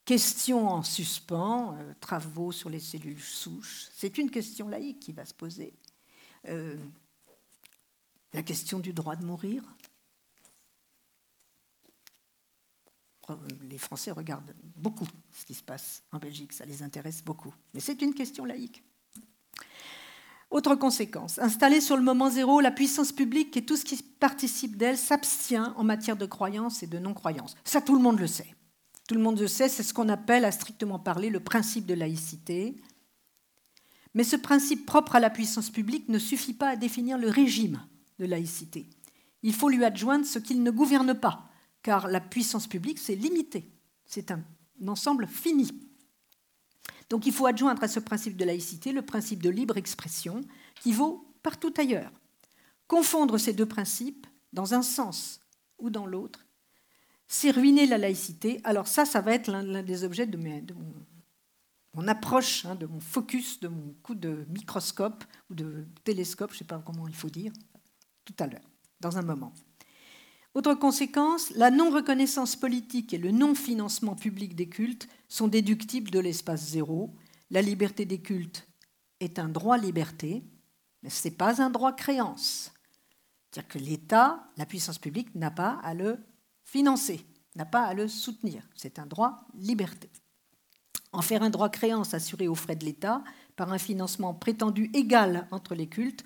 question en suspens, euh, travaux sur les cellules souches. C'est une question laïque qui va se poser. Euh, la question du droit de mourir. Les Français regardent beaucoup ce qui se passe en Belgique, ça les intéresse beaucoup. Mais c'est une question laïque. Autre conséquence, installée sur le moment zéro, la puissance publique et tout ce qui participe d'elle s'abstient en matière de croyance et de non-croyance. Ça, tout le monde le sait. Tout le monde le sait, c'est ce qu'on appelle, à strictement parler, le principe de laïcité. Mais ce principe propre à la puissance publique ne suffit pas à définir le régime de laïcité. Il faut lui adjoindre ce qu'il ne gouverne pas, car la puissance publique, c'est limité. C'est un ensemble fini. Donc il faut adjoindre à ce principe de laïcité le principe de libre expression qui vaut partout ailleurs. Confondre ces deux principes dans un sens ou dans l'autre, c'est ruiner la laïcité. Alors ça, ça va être l'un des objets de, mon, approche, hein, de mon focus, de mon coup de microscope ou de télescope, je ne sais pas comment il faut dire, tout à l'heure, dans un moment. Autre conséquence, la non-reconnaissance politique et le non-financement public des cultes sont déductibles de l'espace zéro. La liberté des cultes est un droit-liberté, mais ce n'est pas un droit-créance. C'est-à-dire que l'État, la puissance publique, n'a pas à le financer, n'a pas à le soutenir. C'est un droit-liberté. En faire un droit-créance assuré aux frais de l'État par un financement prétendu égal entre les cultes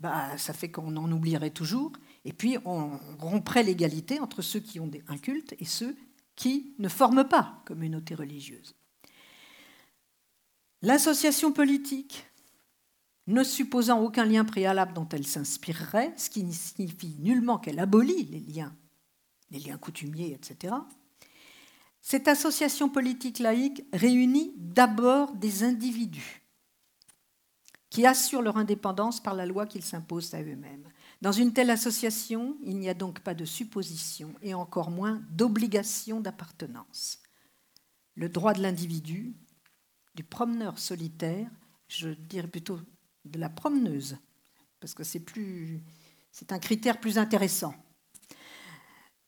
bah, ça fait qu'on en oublierait toujours. Et puis, on romprait l'égalité entre ceux qui ont un culte et ceux qui ne forment pas communauté religieuse. L'association politique, ne supposant aucun lien préalable dont elle s'inspirerait, ce qui signifie nullement qu'elle abolit les liens, les liens coutumiers, etc., cette association politique laïque réunit d'abord des individus qui assurent leur indépendance par la loi qu'ils s'imposent à eux-mêmes. Dans une telle association, il n'y a donc pas de supposition et encore moins d'obligation d'appartenance. Le droit de l'individu, du promeneur solitaire, je dirais plutôt de la promeneuse, parce que c'est un critère plus intéressant.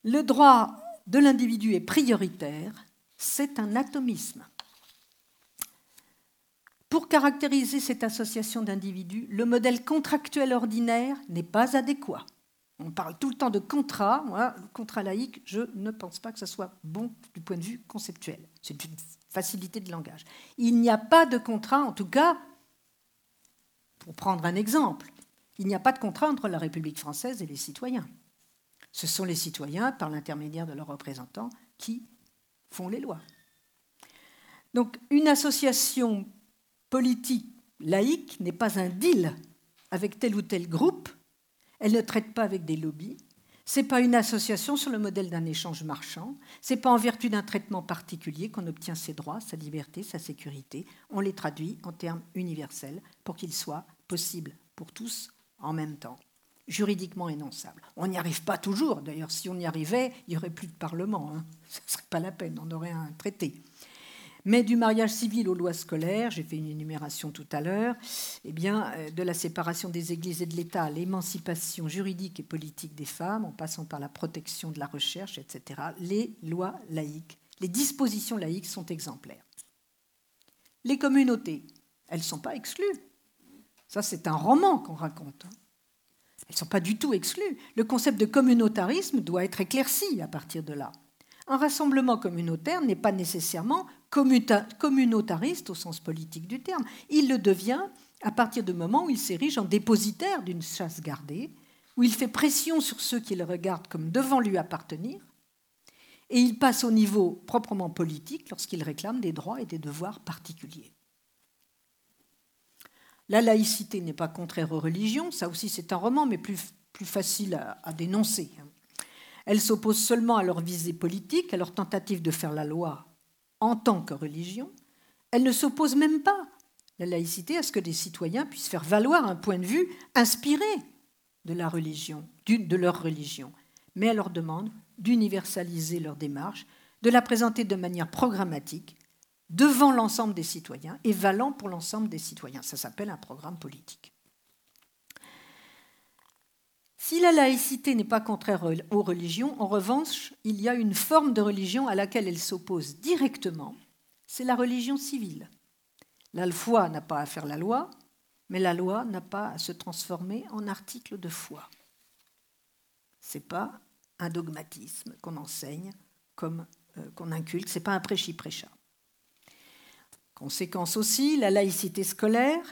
Le droit de l'individu est prioritaire, c'est un atomisme. Pour caractériser cette association d'individus, le modèle contractuel ordinaire n'est pas adéquat. On parle tout le temps de contrat. Moi, contrat laïque, je ne pense pas que ce soit bon du point de vue conceptuel. C'est une facilité de langage. Il n'y a pas de contrat, en tout cas, pour prendre un exemple, il n'y a pas de contrat entre la République française et les citoyens. Ce sont les citoyens, par l'intermédiaire de leurs représentants, qui font les lois. Donc une association politique laïque n'est pas un deal avec tel ou tel groupe, elle ne traite pas avec des lobbies, n'est pas une association sur le modèle d'un échange marchand, ce n'est pas en vertu d'un traitement particulier qu'on obtient ses droits, sa liberté, sa sécurité, on les traduit en termes universels pour qu'ils soient possibles pour tous en même temps, juridiquement énonçables. On n'y arrive pas toujours, d'ailleurs si on y arrivait, il n'y aurait plus de Parlement, hein. ce ne serait pas la peine, on aurait un traité. Mais du mariage civil aux lois scolaires, j'ai fait une énumération tout à l'heure, eh bien, euh, de la séparation des églises et de l'État, l'émancipation juridique et politique des femmes, en passant par la protection de la recherche, etc., les lois laïques, les dispositions laïques sont exemplaires. Les communautés, elles ne sont pas exclues. Ça, c'est un roman qu'on raconte. Hein. Elles ne sont pas du tout exclues. Le concept de communautarisme doit être éclairci à partir de là. Un rassemblement communautaire n'est pas nécessairement communautariste au sens politique du terme. Il le devient à partir du moment où il s'érige en dépositaire d'une chasse gardée, où il fait pression sur ceux qui le regardent comme devant lui appartenir, et il passe au niveau proprement politique lorsqu'il réclame des droits et des devoirs particuliers. La laïcité n'est pas contraire aux religions, ça aussi c'est un roman, mais plus, facile à, à dénoncer. Elle s'oppose seulement à leur visée politique, à leur tentative de faire la loi en tant que religion. Elle ne s'oppose même pas, la laïcité, à ce que des citoyens puissent faire valoir un point de vue inspiré de la religion, de leur religion. Mais elle leur demande d'universaliser leur démarche, de la présenter de manière programmatique devant l'ensemble des citoyens et valant pour l'ensemble des citoyens. Ça s'appelle un programme politique. Si la laïcité n'est pas contraire aux religions, en revanche, il y a une forme de religion à laquelle elle s'oppose directement, c'est la religion civile. La foi n'a pas à faire la loi, mais la loi n'a pas à se transformer en article de foi. Ce n'est pas un dogmatisme qu'on enseigne, comme euh, qu'on inculte, ce n'est pas un prêchi-prêcha. Conséquence aussi, la laïcité scolaire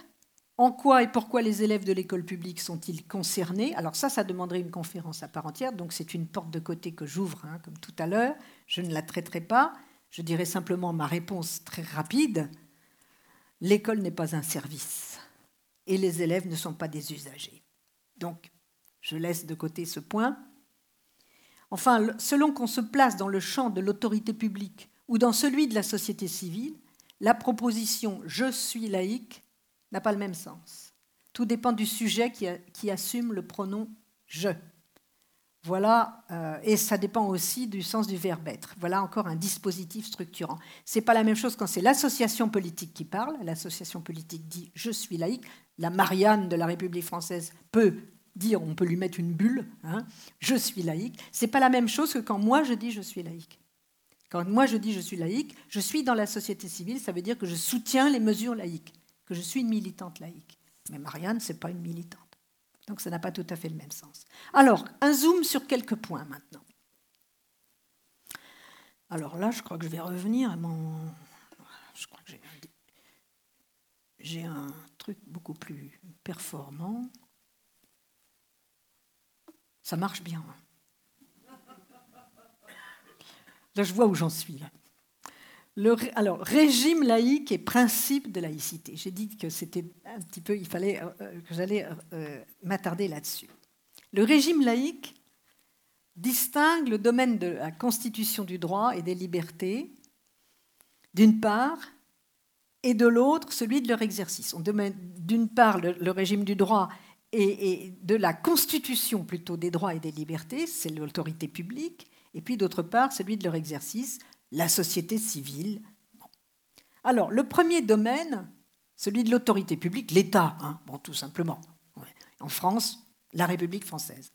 en quoi et pourquoi les élèves de l'école publique sont-ils concernés? Alors ça, ça demanderait une conférence à part entière, donc c'est une porte de côté que j'ouvre, hein, comme tout à l'heure. Je ne la traiterai pas. Je dirai simplement ma réponse très rapide. L'école n'est pas un service et les élèves ne sont pas des usagers. Donc, je laisse de côté ce point. Enfin, selon qu'on se place dans le champ de l'autorité publique ou dans celui de la société civile, la proposition je suis laïque n'a pas le même sens. Tout dépend du sujet qui, assume le pronom je. Voilà, euh, et ça dépend aussi du sens du verbe être. Voilà encore un dispositif structurant. C'est pas la même chose quand c'est l'association politique qui parle. L'association politique dit je suis laïque. La Marianne de la République française peut dire, on peut lui mettre une bulle, hein, je suis laïque. C'est pas la même chose que quand moi je dis je suis laïque. Quand moi je dis je suis laïque, je suis dans la société civile, ça veut dire que je soutiens les mesures laïques que je suis une militante laïque. Mais Marianne, ce n'est pas une militante. Donc ça n'a pas tout à fait le même sens. Alors, un zoom sur quelques points maintenant. Alors là, je crois que je vais revenir à mon... Je crois que j'ai un... truc beaucoup plus performant. Ça marche bien. Là, je vois où j'en suis. Là alors, régime laïque et principe de laïcité. J'ai dit que c'était un petit peu, il fallait euh, que j'allais euh, m'attarder là-dessus. Le régime laïque distingue le domaine de la constitution du droit et des libertés, d'une part, et de l'autre, celui de leur exercice. D'une part le, régime du droit et, de la constitution plutôt des droits et des libertés, c'est l'autorité publique, et puis d'autre part celui de leur exercice, la société civile. Alors, le premier domaine, celui de l'autorité publique, l'État, hein, tout simplement. En France, la République française.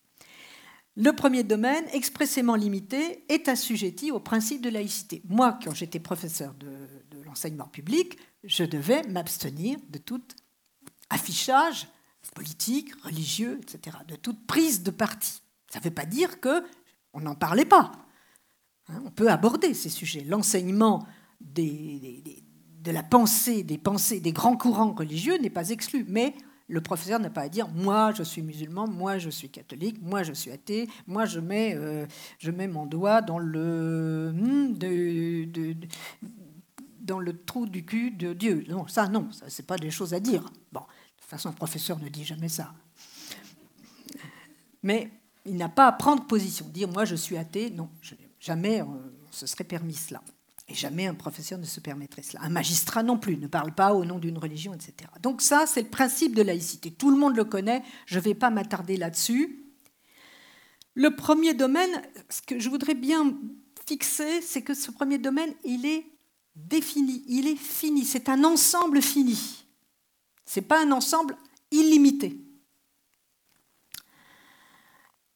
Le premier domaine, expressément limité, est assujetti au principe de laïcité. Moi, quand j'étais professeur de, de l'enseignement public, je devais m'abstenir de tout affichage politique, religieux, etc., de toute prise de parti. Ça ne veut pas dire qu'on n'en parlait pas. Hein, on peut aborder ces sujets. L'enseignement de la pensée, des pensées, des grands courants religieux n'est pas exclu, mais le professeur n'a pas à dire moi je suis musulman, moi je suis catholique, moi je suis athée, moi je mets, euh, mon doigt dans le, hmm, dans le trou du cul de Dieu. Non, ça non, ça c'est pas des choses à dire. Bon, de toute façon, un professeur ne dit jamais ça. Mais il n'a pas à prendre position, dire moi je suis athée, non, je Jamais on se serait permis cela. Et jamais un professeur ne se permettrait cela. Un magistrat non plus ne parle pas au nom d'une religion, etc. Donc ça, c'est le principe de laïcité. Tout le monde le connaît, je ne vais pas m'attarder là-dessus. Le premier domaine, ce que je voudrais bien fixer, c'est que ce premier domaine, il est défini, il est fini, c'est un ensemble fini. Ce n'est pas un ensemble illimité.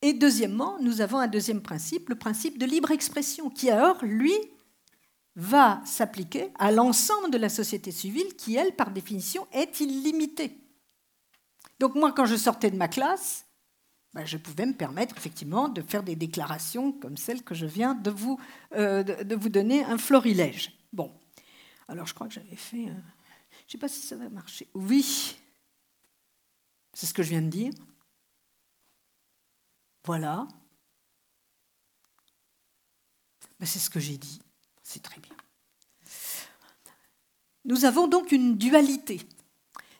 Et deuxièmement, nous avons un deuxième principe, le principe de libre expression, qui alors, lui, va s'appliquer à l'ensemble de la société civile, qui, elle, par définition, est illimitée. Donc moi, quand je sortais de ma classe, ben, je pouvais me permettre effectivement de faire des déclarations comme celle que je viens de vous, euh, de, vous donner un florilège. Bon, alors je crois que j'avais fait... Je ne sais pas si ça va marcher. Oui, c'est ce que je viens de dire. Voilà. Ben, c'est ce que j'ai dit. C'est très bien. Nous avons donc une dualité.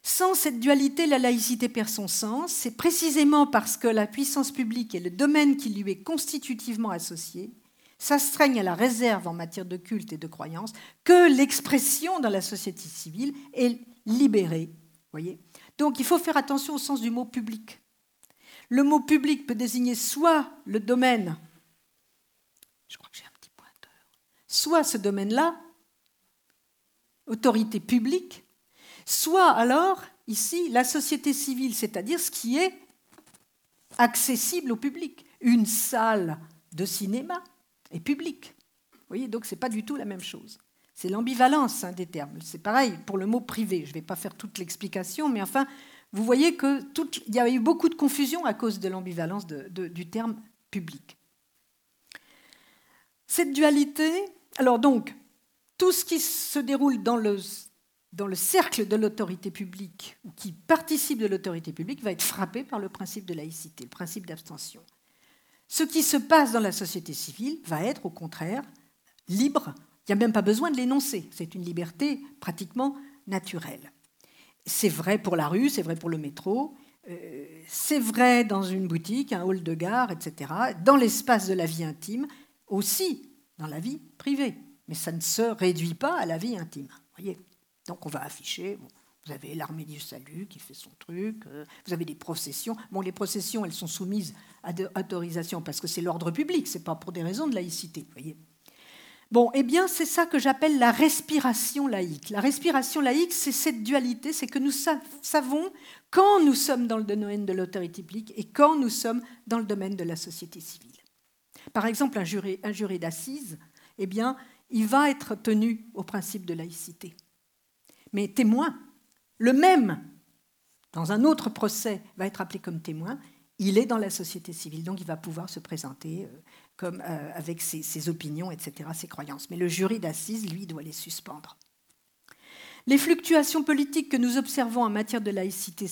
Sans cette dualité, la laïcité perd son sens. C'est précisément parce que la puissance publique est le domaine qui lui est constitutivement associé, s'astreigne à la réserve en matière de culte et de croyance, que l'expression dans la société civile est libérée. Voyez? Donc il faut faire attention au sens du mot public. Le mot public peut désigner soit le domaine, je crois que j'ai un petit pointeur, soit ce domaine-là, autorité publique, soit alors, ici, la société civile, c'est-à-dire ce qui est accessible au public. Une salle de cinéma est publique. Vous voyez, donc ce n'est pas du tout la même chose. C'est l'ambivalence hein, des termes. C'est pareil pour le mot privé. Je ne vais pas faire toute l'explication, mais enfin, vous voyez qu'il y a eu beaucoup de confusion à cause de l'ambivalence du terme public. Cette dualité, alors donc, tout ce qui se déroule dans le dans le cercle de l'autorité publique ou qui participe de l'autorité publique va être frappé par le principe de laïcité, le principe d'abstention. Ce qui se passe dans la société civile va être au contraire libre. Il n'y a même pas besoin de l'énoncer. C'est une liberté pratiquement naturelle. C'est vrai pour la rue, c'est vrai pour le métro, euh, c'est vrai dans une boutique, un hall de gare, etc. Dans l'espace de la vie intime, aussi dans la vie privée. Mais ça ne se réduit pas à la vie intime. Donc on va afficher, vous avez l'armée du salut qui fait son truc, euh, vous avez des processions. Bon, les processions, elles sont soumises à autorisation parce que c'est l'ordre public, c'est pas pour des raisons de laïcité. Bon, eh bien, c'est ça que j'appelle la respiration laïque. La respiration laïque, c'est cette dualité, c'est que nous savons quand nous sommes dans le domaine de l'autorité publique et quand nous sommes dans le domaine de la société civile. Par exemple, un jury, un jury d'assises, eh bien, il va être tenu au principe de laïcité mais témoin, le même, dans un autre procès, va être appelé comme témoin, il est dans la société civile, donc il va pouvoir se présenter euh, comme, euh, avec ses, opinions, etc., ses croyances. Mais le jury d'assises, lui, doit les suspendre. Les fluctuations politiques que nous observons en matière de laïcité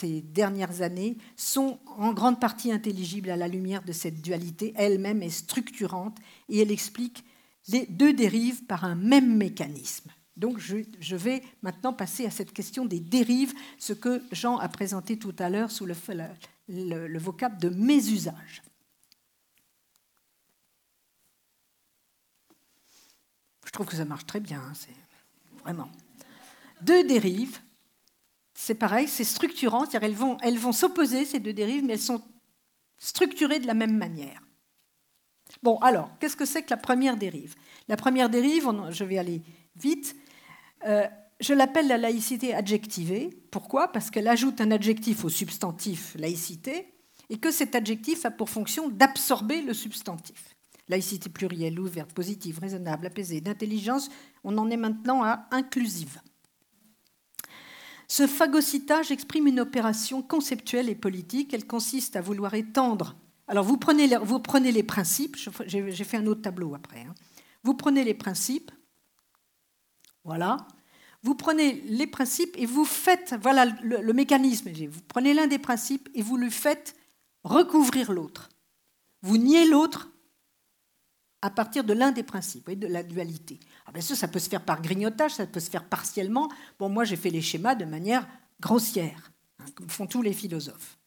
ces dernières années sont en grande partie intelligibles à la lumière de cette dualité elle-même est structurante et elle explique les deux dérives par un même mécanisme. Donc je, vais maintenant passer à cette question des dérives, ce que Jean a présenté tout à l'heure sous le, le, vocable de mésusage. Je trouve que ça marche très bien, hein, c'est vraiment. Deux dérives, c'est pareil, c'est structurant, c'est-à-dire elles vont, elles vont s'opposer, ces deux dérives, mais elles sont structurées de la même manière. Bon, alors, qu'est-ce que c'est que la première dérive? La première dérive, je vais aller vite, euh, je l'appelle la laïcité adjectivée. Pourquoi? Parce qu'elle ajoute un adjectif au substantif laïcité et que cet adjectif a pour fonction d'absorber le substantif. Laïcité plurielle, ouverte, positive, raisonnable, apaisée, d'intelligence, on en est maintenant à inclusive. Ce phagocytage exprime une opération conceptuelle et politique. Elle consiste à vouloir étendre. Alors vous prenez les, vous prenez les principes, j'ai fait un autre tableau après. Hein. Vous prenez les principes, voilà. Vous prenez les principes et vous faites, voilà le, mécanisme, vous prenez l'un des principes et vous lui faites recouvrir l'autre. Vous niez l'autre à partir de l'un des principes, de la dualité. Ah bien sûr, ça peut se faire par grignotage, ça peut se faire partiellement. Bon, moi, j'ai fait les schémas de manière grossière, hein, comme font tous les philosophes.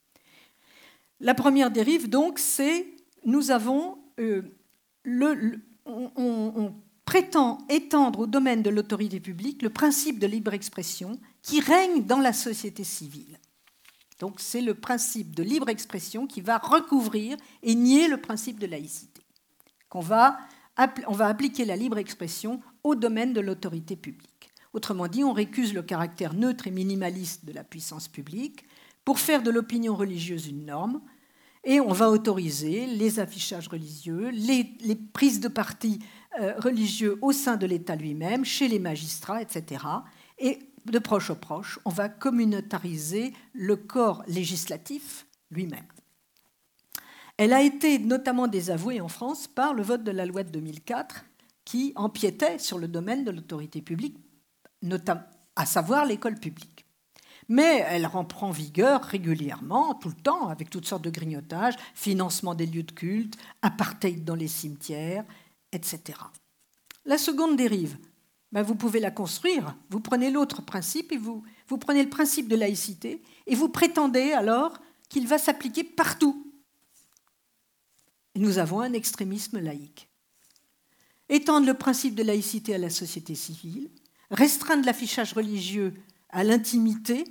La première dérive, donc, c'est nous avons euh, le, on, prétend étendre au domaine de l'autorité publique le principe de libre expression qui règne dans la société civile. Donc c'est le principe de libre expression qui va recouvrir et nier le principe de laïcité. On va appliquer la libre expression au domaine de l'autorité publique. Autrement dit, on récuse le caractère neutre et minimaliste de la puissance publique pour faire de l'opinion religieuse une norme, et on va autoriser les affichages religieux, les, prises de parti religieux au sein de l'État lui-même, chez les magistrats, etc. Et de proche au proche, on va communautariser le corps législatif lui-même. Elle a été notamment désavouée en France par le vote de la loi de 2004 qui empiétait sur le domaine de l'autorité publique, à savoir l'école publique. Mais elle reprend vigueur régulièrement, tout le temps, avec toutes sortes de grignotages, financement des lieux de culte, apartheid dans les cimetières, etc. La seconde dérive, ben vous pouvez la construire. Vous prenez l'autre principe et vous, vous prenez le principe de laïcité et vous prétendez alors qu'il va s'appliquer partout. nous avons un extrémisme laïque. Étendre le principe de laïcité à la société civile, restreindre l'affichage religieux à l'intimité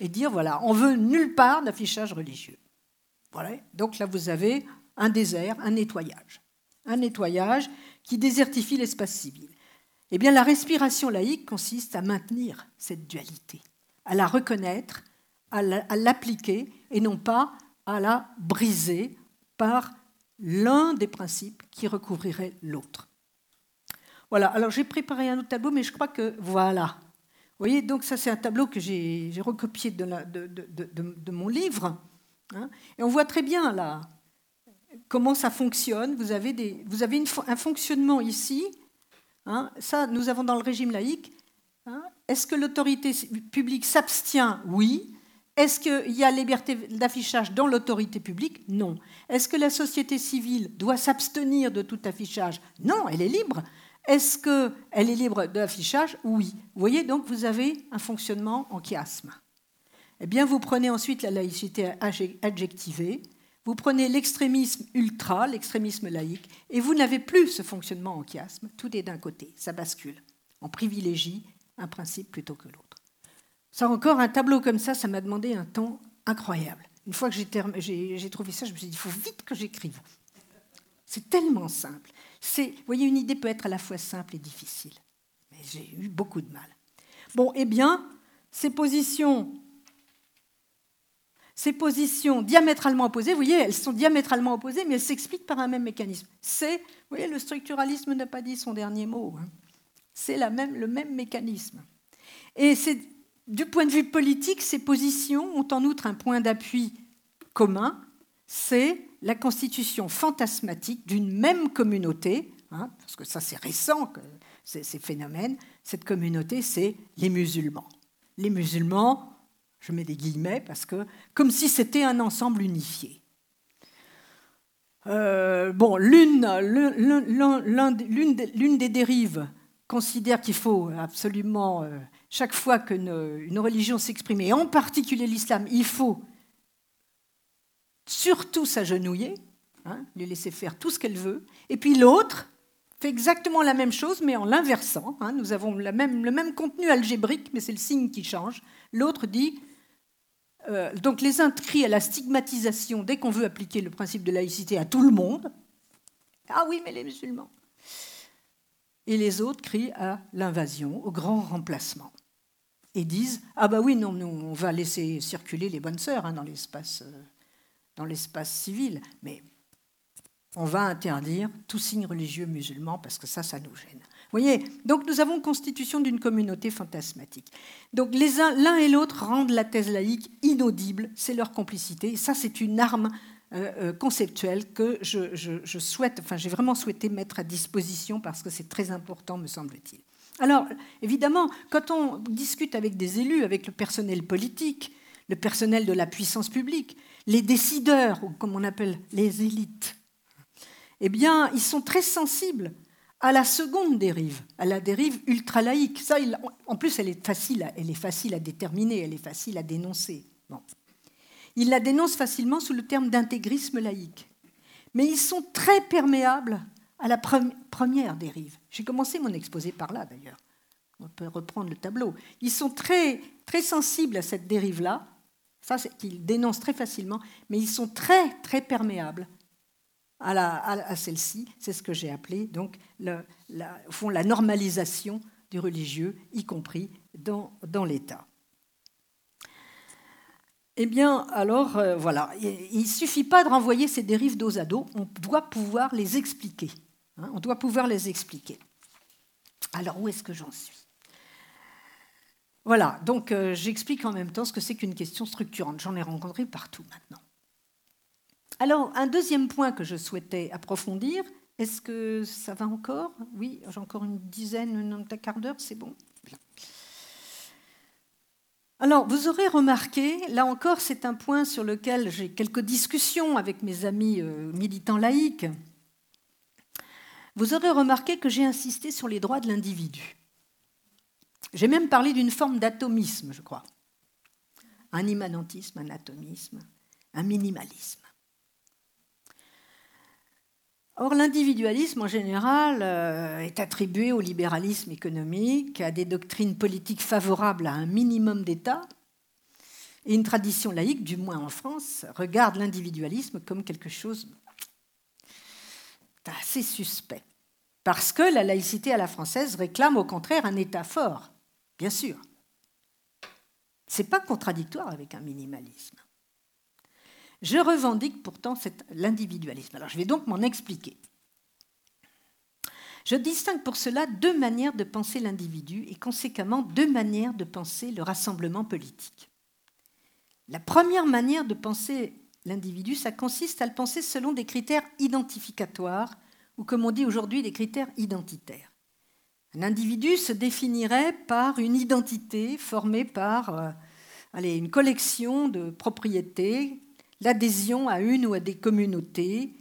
et dire voilà, on veut nulle part d'affichage religieux. Voilà. Donc là, vous avez un désert, un nettoyage. Un nettoyage qui désertifie l'espace civil. Eh bien, la respiration laïque consiste à maintenir cette dualité, à la reconnaître, à l'appliquer et non pas à la briser par l'un des principes qui recouvrirait l'autre. Voilà, alors j'ai préparé un autre tableau, mais je crois que voilà. Vous voyez, donc ça c'est un tableau que j'ai recopié de, mon livre. Hein. et on voit très bien là comment ça fonctionne. Vous avez, des, vous avez un fonctionnement ici. Hein. ça, nous avons dans le régime laïque. Hein. Est-ce que l'autorité publique s'abstient? Oui. Est-ce qu'il y a liberté d'affichage dans l'autorité publique? Non. Est-ce que la société civile doit s'abstenir de tout affichage? Non, elle est libre. Est-ce qu'elle est libre d'affichage? Oui. Vous voyez, donc vous avez un fonctionnement en chiasme. Eh bien, vous prenez ensuite la laïcité adjectivée, vous prenez l'extrémisme ultra, l'extrémisme laïque, et vous n'avez plus ce fonctionnement en chiasme. Tout est d'un côté, ça bascule. On privilégie un principe plutôt que l'autre. Ça encore, un tableau comme ça, ça m'a demandé un temps incroyable. Une fois que j'ai trouvé ça, je me suis dit, il faut vite que j'écrive. C'est tellement simple. Vous voyez, une idée peut être à la fois simple et difficile. Mais j'ai eu beaucoup de mal. Bon, eh bien, ces positions, ces positions diamétralement opposées, vous voyez, elles sont diamétralement opposées, mais elles s'expliquent par un même mécanisme. C'est, vous voyez, le structuralisme n'a pas dit son dernier mot. Hein. C'est le même mécanisme. Et c'est du point de vue politique, ces positions ont en outre un point d'appui commun, c'est la constitution fantasmatique d'une même communauté, hein, parce que ça c'est récent, ces, ces phénomènes, cette communauté c'est les musulmans. Les musulmans, je mets des guillemets, parce que comme si c'était un ensemble unifié. Euh, bon, l'une des dérives considère qu'il faut absolument euh, chaque fois qu'une religion s'exprime, et en particulier l'islam, il faut surtout s'agenouiller, hein, lui laisser faire tout ce qu'elle veut. Et puis l'autre fait exactement la même chose, mais en l'inversant. Hein. nous avons le même contenu algébrique, mais c'est le signe qui change. L'autre dit, euh, donc les uns crient à la stigmatisation dès qu'on veut appliquer le principe de laïcité à tout le monde. Ah oui, mais les musulmans. Et les autres crient à l'invasion, au grand remplacement et disent Ah, bah oui, non, nous, on va laisser circuler les bonnes sœurs hein, dans l'espace euh, dans l'espace civil, mais on va interdire tout signe religieux musulman parce que ça, ça nous gêne. Vous voyez Donc nous avons constitution d'une communauté fantasmatique. Donc l'un et l'autre rendent la thèse laïque inaudible, c'est leur complicité. ça, c'est une arme euh, euh, conceptuelle que je, je souhaite, enfin j'ai vraiment souhaité mettre à disposition parce que c'est très important, me semble-t-il. Alors, évidemment, quand on discute avec des élus, avec le personnel politique, le personnel de la puissance publique, les décideurs, ou comme on appelle les élites, eh bien, ils sont très sensibles à la seconde dérive, à la dérive ultra-laïque. Ça, en plus, elle est, facile à, déterminer, elle est facile à dénoncer. Ils la dénoncent facilement sous le terme d'intégrisme laïque. Mais ils sont très perméables à la première dérive. J'ai commencé mon exposé par là, d'ailleurs. On peut reprendre le tableau. Ils sont très, très sensibles à cette dérive-là, ça qu'ils dénoncent très facilement, mais ils sont très, très perméables à, celle-ci. C'est ce que j'ai appelé donc la, fond, la normalisation du religieux, y compris dans, dans l'État. Eh bien, alors, euh, voilà, il ne suffit pas de renvoyer ces dérives dos à dos, on doit pouvoir les expliquer. Hein, on doit pouvoir les expliquer. Alors, où est-ce que j'en suis? Voilà, donc euh, j'explique en même temps ce que c'est qu'une question structurante. J'en ai rencontré partout maintenant. Alors, un deuxième point que je souhaitais approfondir, est-ce que ça va encore? Oui, j'ai encore une dizaine, un quart d'heure, c'est bon alors, vous aurez remarqué, là encore, c'est un point sur lequel j'ai quelques discussions avec mes amis euh, militants laïcs. Vous aurez remarqué que j'ai insisté sur les droits de l'individu. J'ai même parlé d'une forme d'atomisme, je crois. Un immanentisme, un atomisme, un minimalisme. Or, l'individualisme, en général, euh, est attribué au libéralisme économique, à des doctrines politiques favorables à un minimum d'État. Et une tradition laïque, du moins en France, regarde l'individualisme comme quelque chose d'assez suspect. Parce que la laïcité à la française réclame au contraire un État fort, bien sûr. Ce n'est pas contradictoire avec un minimalisme. Je revendique pourtant l'individualisme. Alors je vais donc m'en expliquer. Je distingue pour cela deux manières de penser l'individu et conséquemment deux manières de penser le rassemblement politique. La première manière de penser l'individu, ça consiste à le penser selon des critères identificatoires ou comme on dit aujourd'hui des critères identitaires. Un individu se définirait par une identité formée par euh, une collection de propriétés l'adhésion à une ou à des communautés.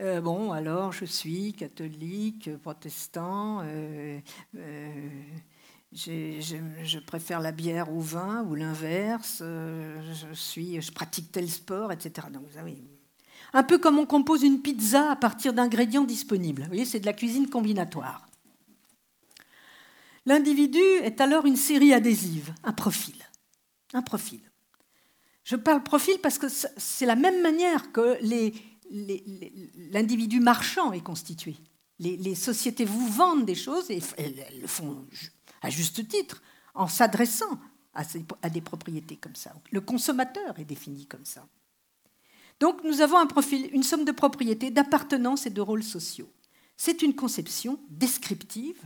Euh, bon, alors je suis catholique, protestant, euh, euh, je, préfère la bière au vin ou l'inverse, je, pratique tel sport, etc. Un peu comme on compose une pizza à partir d'ingrédients disponibles. Vous voyez, c'est de la cuisine combinatoire. L'individu est alors une série adhésive, un profil. Un profil. Je parle profil parce que c'est la même manière que l'individu marchand est constitué. Les, sociétés vous vendent des choses et elles, le font à juste titre en s'adressant à, des propriétés comme ça. Le consommateur est défini comme ça. Donc nous avons un profil, une somme de propriétés, d'appartenance et de rôles sociaux. C'est une conception descriptive,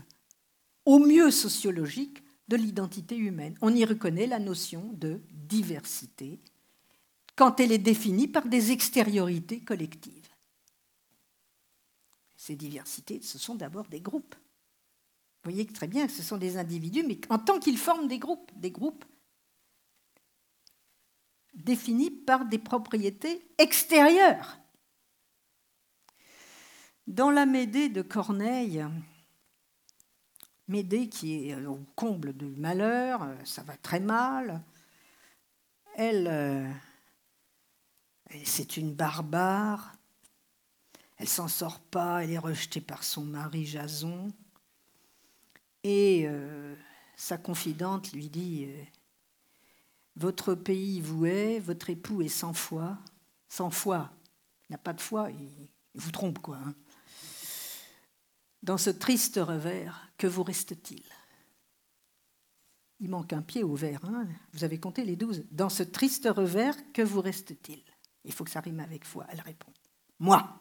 au mieux sociologique, de l'identité humaine. On y reconnaît la notion de diversité quand elle est définie par des extériorités collectives. Ces diversités, ce sont d'abord des groupes. Vous voyez très bien que ce sont des individus, mais en tant qu'ils forment des groupes, des groupes définis par des propriétés extérieures. Dans la Médée de Corneille, Médée qui est au comble du malheur, ça va très mal, elle euh, c'est une barbare. Elle s'en sort pas, elle est rejetée par son mari Jason. Et euh, sa confidente lui dit euh, Votre pays vous est, votre époux est sans foi. Sans foi, n'a pas de foi, il, vous trompe, quoi. Hein. Dans ce triste revers, que vous reste-t-il? Il manque un pied au verre, hein. vous avez compté les douze. Dans ce triste revers, que vous reste-t-il? Il faut que ça rime avec foi. Elle répond Moi.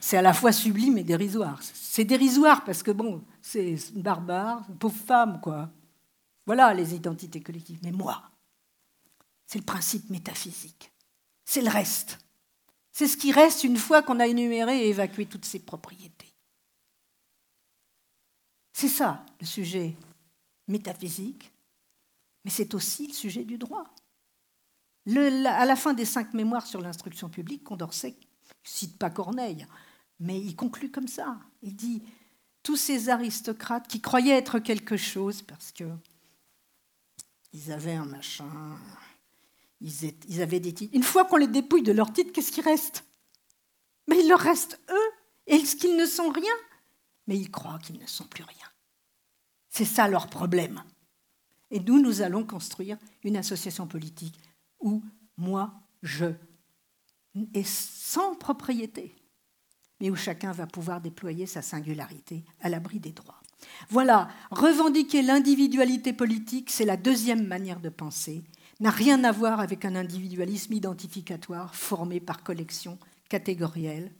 C'est à la fois sublime et dérisoire. C'est dérisoire parce que, bon, c'est barbare, une pauvre femme, quoi. Voilà les identités collectives. Mais moi, c'est le principe métaphysique. C'est le reste. C'est ce qui reste une fois qu'on a énuméré et évacué toutes ses propriétés. C'est ça le sujet métaphysique, mais c'est aussi le sujet du droit à la fin des cinq mémoires sur l'instruction publique, Condorcet cite pas Corneille, mais il conclut comme ça. Il dit tous ces aristocrates qui croyaient être quelque chose parce que ils avaient un machin, ils, avaient des titres. Une fois qu'on les dépouille de leurs titres, qu'est-ce qui reste? Mais il leur reste eux. Est-ce qu'ils ne sont rien Mais ils croient qu'ils ne sont plus rien. C'est ça leur problème. Et nous, nous allons construire une association politique où moi, je et sans propriété, mais où chacun va pouvoir déployer sa singularité à l'abri des droits. Voilà, revendiquer l'individualité politique, c'est la deuxième manière de penser, n'a rien à voir avec un individualisme identificatoire formé par collection catégorielle.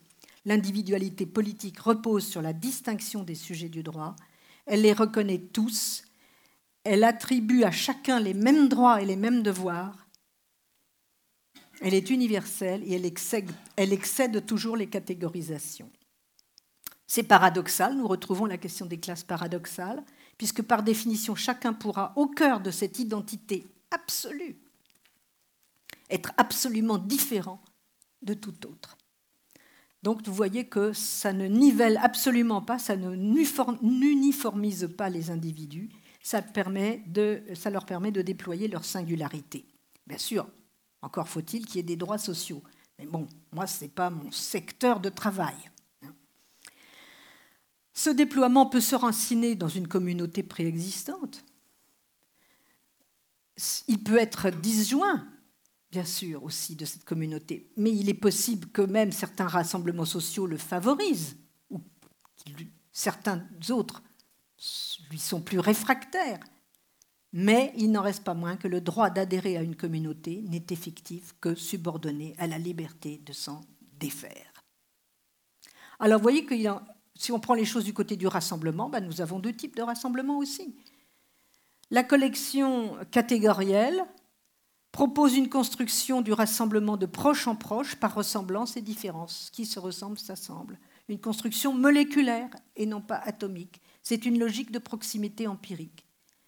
L'individualité politique repose sur la distinction des sujets du droit, elle les reconnaît tous, elle attribue à chacun les mêmes droits et les mêmes devoirs, elle est universelle et elle excède, toujours les catégorisations. C'est paradoxal, nous retrouvons la question des classes paradoxales, puisque par définition, chacun pourra, au cœur de cette identité absolue, être absolument différent de tout autre. Donc vous voyez que ça ne nivelle absolument pas, ça ne n'uniformise pas les individus, ça, ça leur permet de déployer leur singularité. Bien sûr, encore faut-il qu'il y ait des droits sociaux. Mais bon, moi, ce n'est pas mon secteur de travail. Ce déploiement peut se raciner dans une communauté préexistante. Il peut être disjoint, bien sûr, aussi de cette communauté, mais il est possible que même certains rassemblements sociaux le favorisent, ou certains autres lui sont plus réfractaires. Mais il n'en reste pas moins que le droit d'adhérer à une communauté n'est effectif que subordonné à la liberté de s'en défaire. Alors vous voyez que si on prend les choses du côté du rassemblement, ben nous avons deux types de rassemblements aussi. La collection catégorielle propose une construction du rassemblement de proche en proche par ressemblance et différence. Qui se ressemble s'assemble. Une construction moléculaire et non pas atomique. C'est une logique de proximité empirique.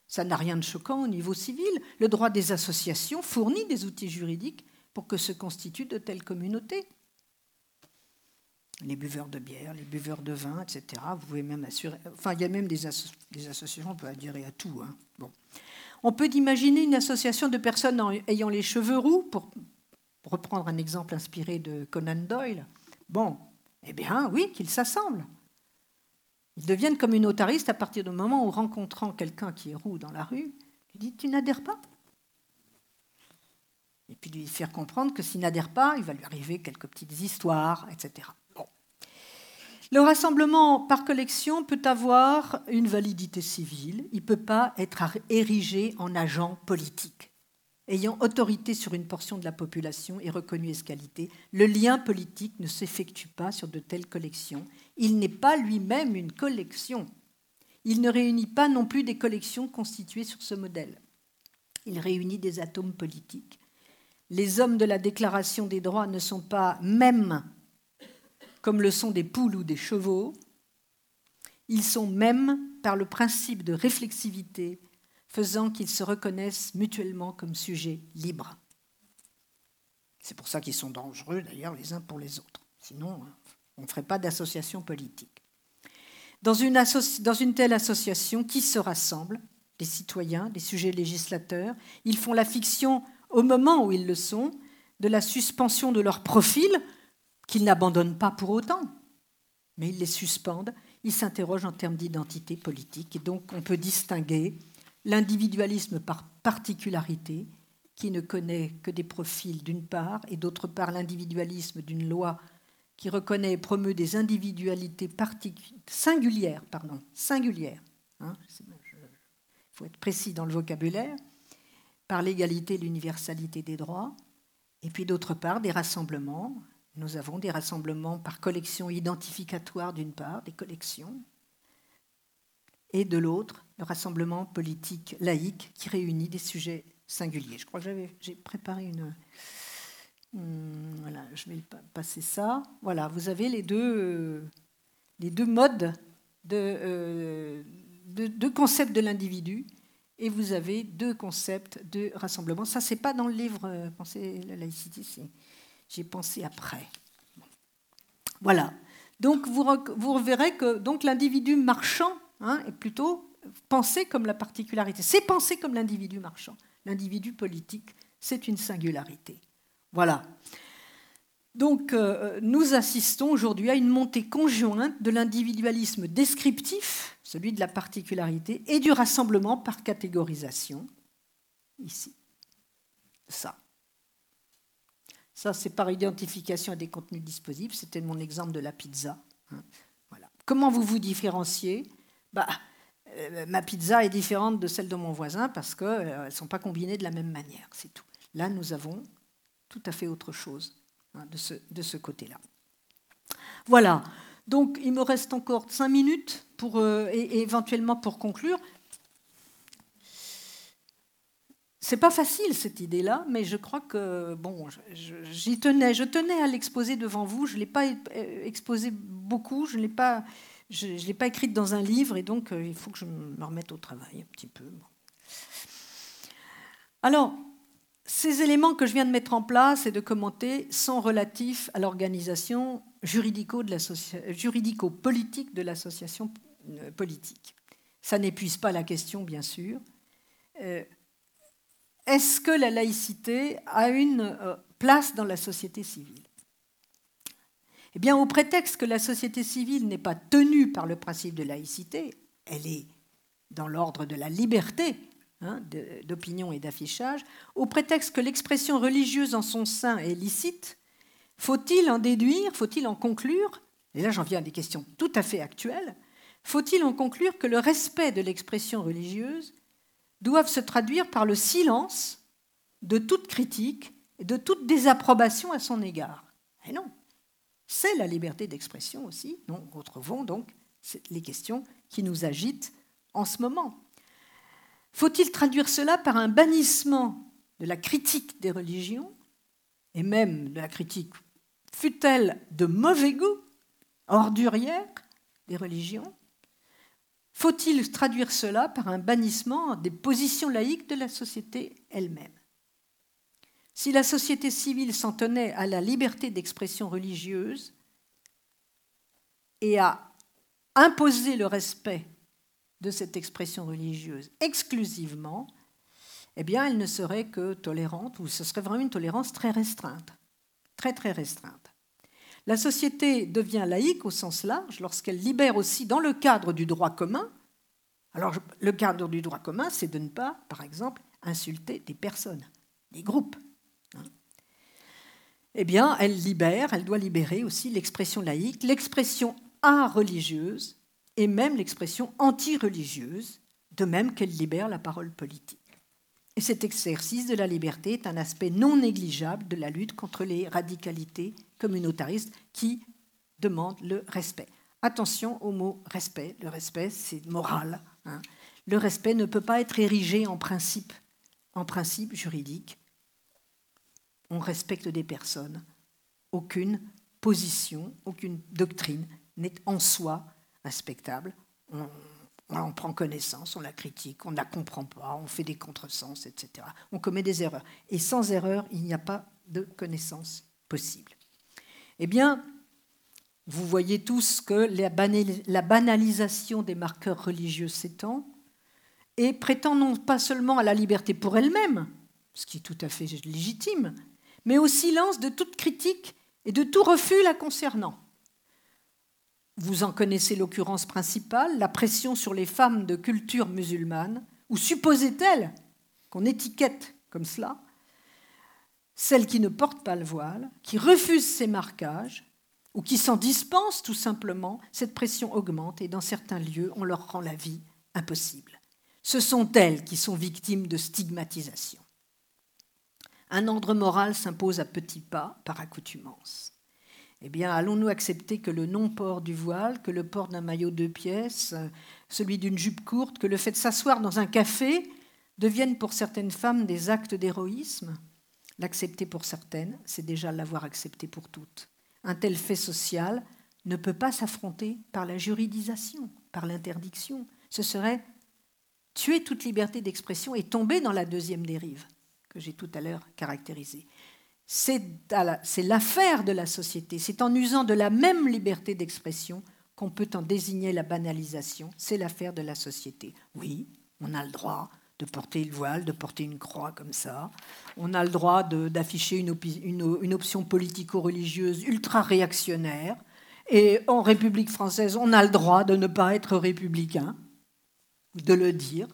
Ça n'a rien de choquant au niveau civil. Le droit des associations fournit des outils juridiques pour que se constituent de telles communautés. Les buveurs de bière, les buveurs de vin, etc. Vous pouvez même assurer. Enfin, il y a même des, associations, on peut adhérer à tout. Hein. Bon. On peut imaginer une association de personnes ayant les cheveux roux, pour reprendre un exemple inspiré de Conan Doyle. Bon, eh bien, oui, qu'ils s'assemblent. Ils deviennent communautaristes à partir du moment où, rencontrant quelqu'un qui est roux dans la rue, il dit Tu n'adhères pas Et puis lui faire comprendre que s'il n'adhère pas, il va lui arriver quelques petites histoires, etc. Le rassemblement par collection peut avoir une validité civile, il ne peut pas être érigé en agent politique. Ayant autorité sur une portion de la population et reconnu escalité, le lien politique ne s'effectue pas sur de telles collections il n'est pas lui-même une collection. Il ne réunit pas non plus des collections constituées sur ce modèle. Il réunit des atomes politiques. Les hommes de la Déclaration des droits ne sont pas mêmes comme le sont des poules ou des chevaux. Ils sont mêmes par le principe de réflexivité, faisant qu'ils se reconnaissent mutuellement comme sujets libres. C'est pour ça qu'ils sont dangereux d'ailleurs les uns pour les autres. Sinon, hein, on ne ferait pas d'association politique. Dans une, telle association, qui se rassemble? Les citoyens, les sujets législateurs. Ils font la fiction, au moment où ils le sont, de la suspension de leur profil, qu'ils n'abandonnent pas pour autant. Mais ils les suspendent, ils s'interrogent en termes d'identité politique. Et donc on peut distinguer l'individualisme par particularité, qui ne connaît que des profils d'une part, et d'autre part l'individualisme d'une loi qui reconnaît et promeut des individualités singulières, pardon, singulières. Hein, il faut être précis dans le vocabulaire, par l'égalité et l'universalité des droits, et puis d'autre part des rassemblements. Nous avons des rassemblements par collection identificatoire d'une part, des collections, et de l'autre, le rassemblement politique laïque qui réunit des sujets singuliers. Je crois que j'ai préparé une, Hmm, voilà, je vais passer ça. Voilà, vous avez les deux, euh, les deux modes euh, de, de, concepts de l'individu et vous avez deux concepts de rassemblement. Ça, c'est pas dans le livre euh, Penser la laïcité, j'ai pensé après. Voilà. Donc vous, vous verrez que donc l'individu marchand hein, est plutôt pensé comme la particularité. C'est pensé comme l'individu marchand. L'individu politique, c'est une singularité. Voilà. Donc euh, nous assistons aujourd'hui à une montée conjointe de l'individualisme descriptif, celui de la particularité, et du rassemblement par catégorisation, ici. Ça. Ça, c'est par identification à des contenus disponibles. C'était mon exemple de la pizza. Hein. Comment vous vous différenciez? Bah, euh, Ma pizza est différente de celle de mon voisin parce qu'elles euh, ne sont pas combinées de la même manière. C'est tout. Là, nous avons tout à fait autre chose hein, de ce, de ce côté-là. Voilà. Donc, il me reste encore cinq minutes pour, euh, et, éventuellement pour conclure. C'est pas facile cette idée-là, mais je crois que bon, j'y tenais, je tenais à l'exposer devant vous. Je l'ai pas euh, exposé beaucoup, je l'ai pas, je, l'ai pas écrite dans un livre, et donc euh, il faut que je me remette au travail un petit peu. Alors, ces éléments que je viens de mettre en place et de commenter sont relatifs à l'organisation juridico-politique de l'association euh, politique. Ça n'épuise pas la question, bien sûr. Euh, est-ce que la laïcité a une euh, place dans la société civile? Eh bien, au prétexte que la société civile n'est pas tenue par le principe de laïcité, elle est dans l'ordre de la liberté Hein, d'opinion et d'affichage, au prétexte que l'expression religieuse en son sein est licite, faut-il en déduire, faut-il en conclure, et là j'en viens à des questions tout à fait actuelles, faut-il en conclure que le respect de l'expression religieuse doit se traduire par le silence de toute critique et de toute désapprobation à son égard? Et non, c'est la liberté d'expression aussi. Nous retrouvons donc les questions qui nous agitent en ce moment. Faut-il traduire cela par un bannissement de la critique des religions, et même de la critique, fut-elle de mauvais goût, ordurière des religions? Faut-il traduire cela par un bannissement des positions laïques de la société elle-même? Si la société civile s'en tenait à la liberté d'expression religieuse et à imposer le respect de cette expression religieuse exclusivement, eh bien, elle ne serait que tolérante, ou ce serait vraiment une tolérance très restreinte, très très restreinte. La société devient laïque au sens large lorsqu'elle libère aussi dans le cadre du droit commun. Alors, le cadre du droit commun, c'est de ne pas, par exemple, insulter des personnes, des groupes. Hein. Eh bien, elle libère, elle doit libérer aussi l'expression laïque, l'expression a-religieuse, et même l'expression anti-religieuse, de même qu'elle libère la parole politique. Et cet exercice de la liberté est un aspect non négligeable de la lutte contre les radicalités communautaristes qui demandent le respect. Attention au mot respect. Le respect, c'est moral. Hein. Le respect ne peut pas être érigé en principe, en principe juridique. On respecte des personnes. Aucune position, aucune doctrine n'est en soi respectable, on, on, prend connaissance, on la critique, on ne la comprend pas, on fait des contresens, etc. On commet des erreurs. Et sans erreur, il n'y a pas de connaissance possible. Eh bien, vous voyez tous que la banalisation des marqueurs religieux s'étend et prétend non pas seulement à la liberté pour elle-même, ce qui est tout à fait légitime, mais au silence de toute critique et de tout refus la concernant. Vous en connaissez l'occurrence principale, la pression sur les femmes de culture musulmane, ou supposait-elle qu'on étiquette comme cela celles qui ne portent pas le voile, qui refusent ces marquages, ou qui s'en dispensent tout simplement, cette pression augmente et dans certains lieux, on leur rend la vie impossible. Ce sont elles qui sont victimes de stigmatisation. Un ordre moral s'impose à petits pas par accoutumance. Eh bien, allons-nous accepter que le non-port du voile, que le port d'un maillot de pièces, celui d'une jupe courte, que le fait de s'asseoir dans un café deviennent pour certaines femmes des actes d'héroïsme? L'accepter pour certaines, c'est déjà l'avoir accepté pour toutes. Un tel fait social ne peut pas s'affronter par la juridisation, par l'interdiction. Ce serait tuer toute liberté d'expression et tomber dans la deuxième dérive que j'ai tout à l'heure caractérisée c'est l'affaire de la société. C'est en usant de la même liberté d'expression qu'on peut en désigner la banalisation. C'est l'affaire de la société. Oui, on a le droit de porter le voile, de porter une croix comme ça. On a le droit d'afficher une, option politico-religieuse ultra réactionnaire. Et en République française, on a le droit de ne pas être républicain, de le dire.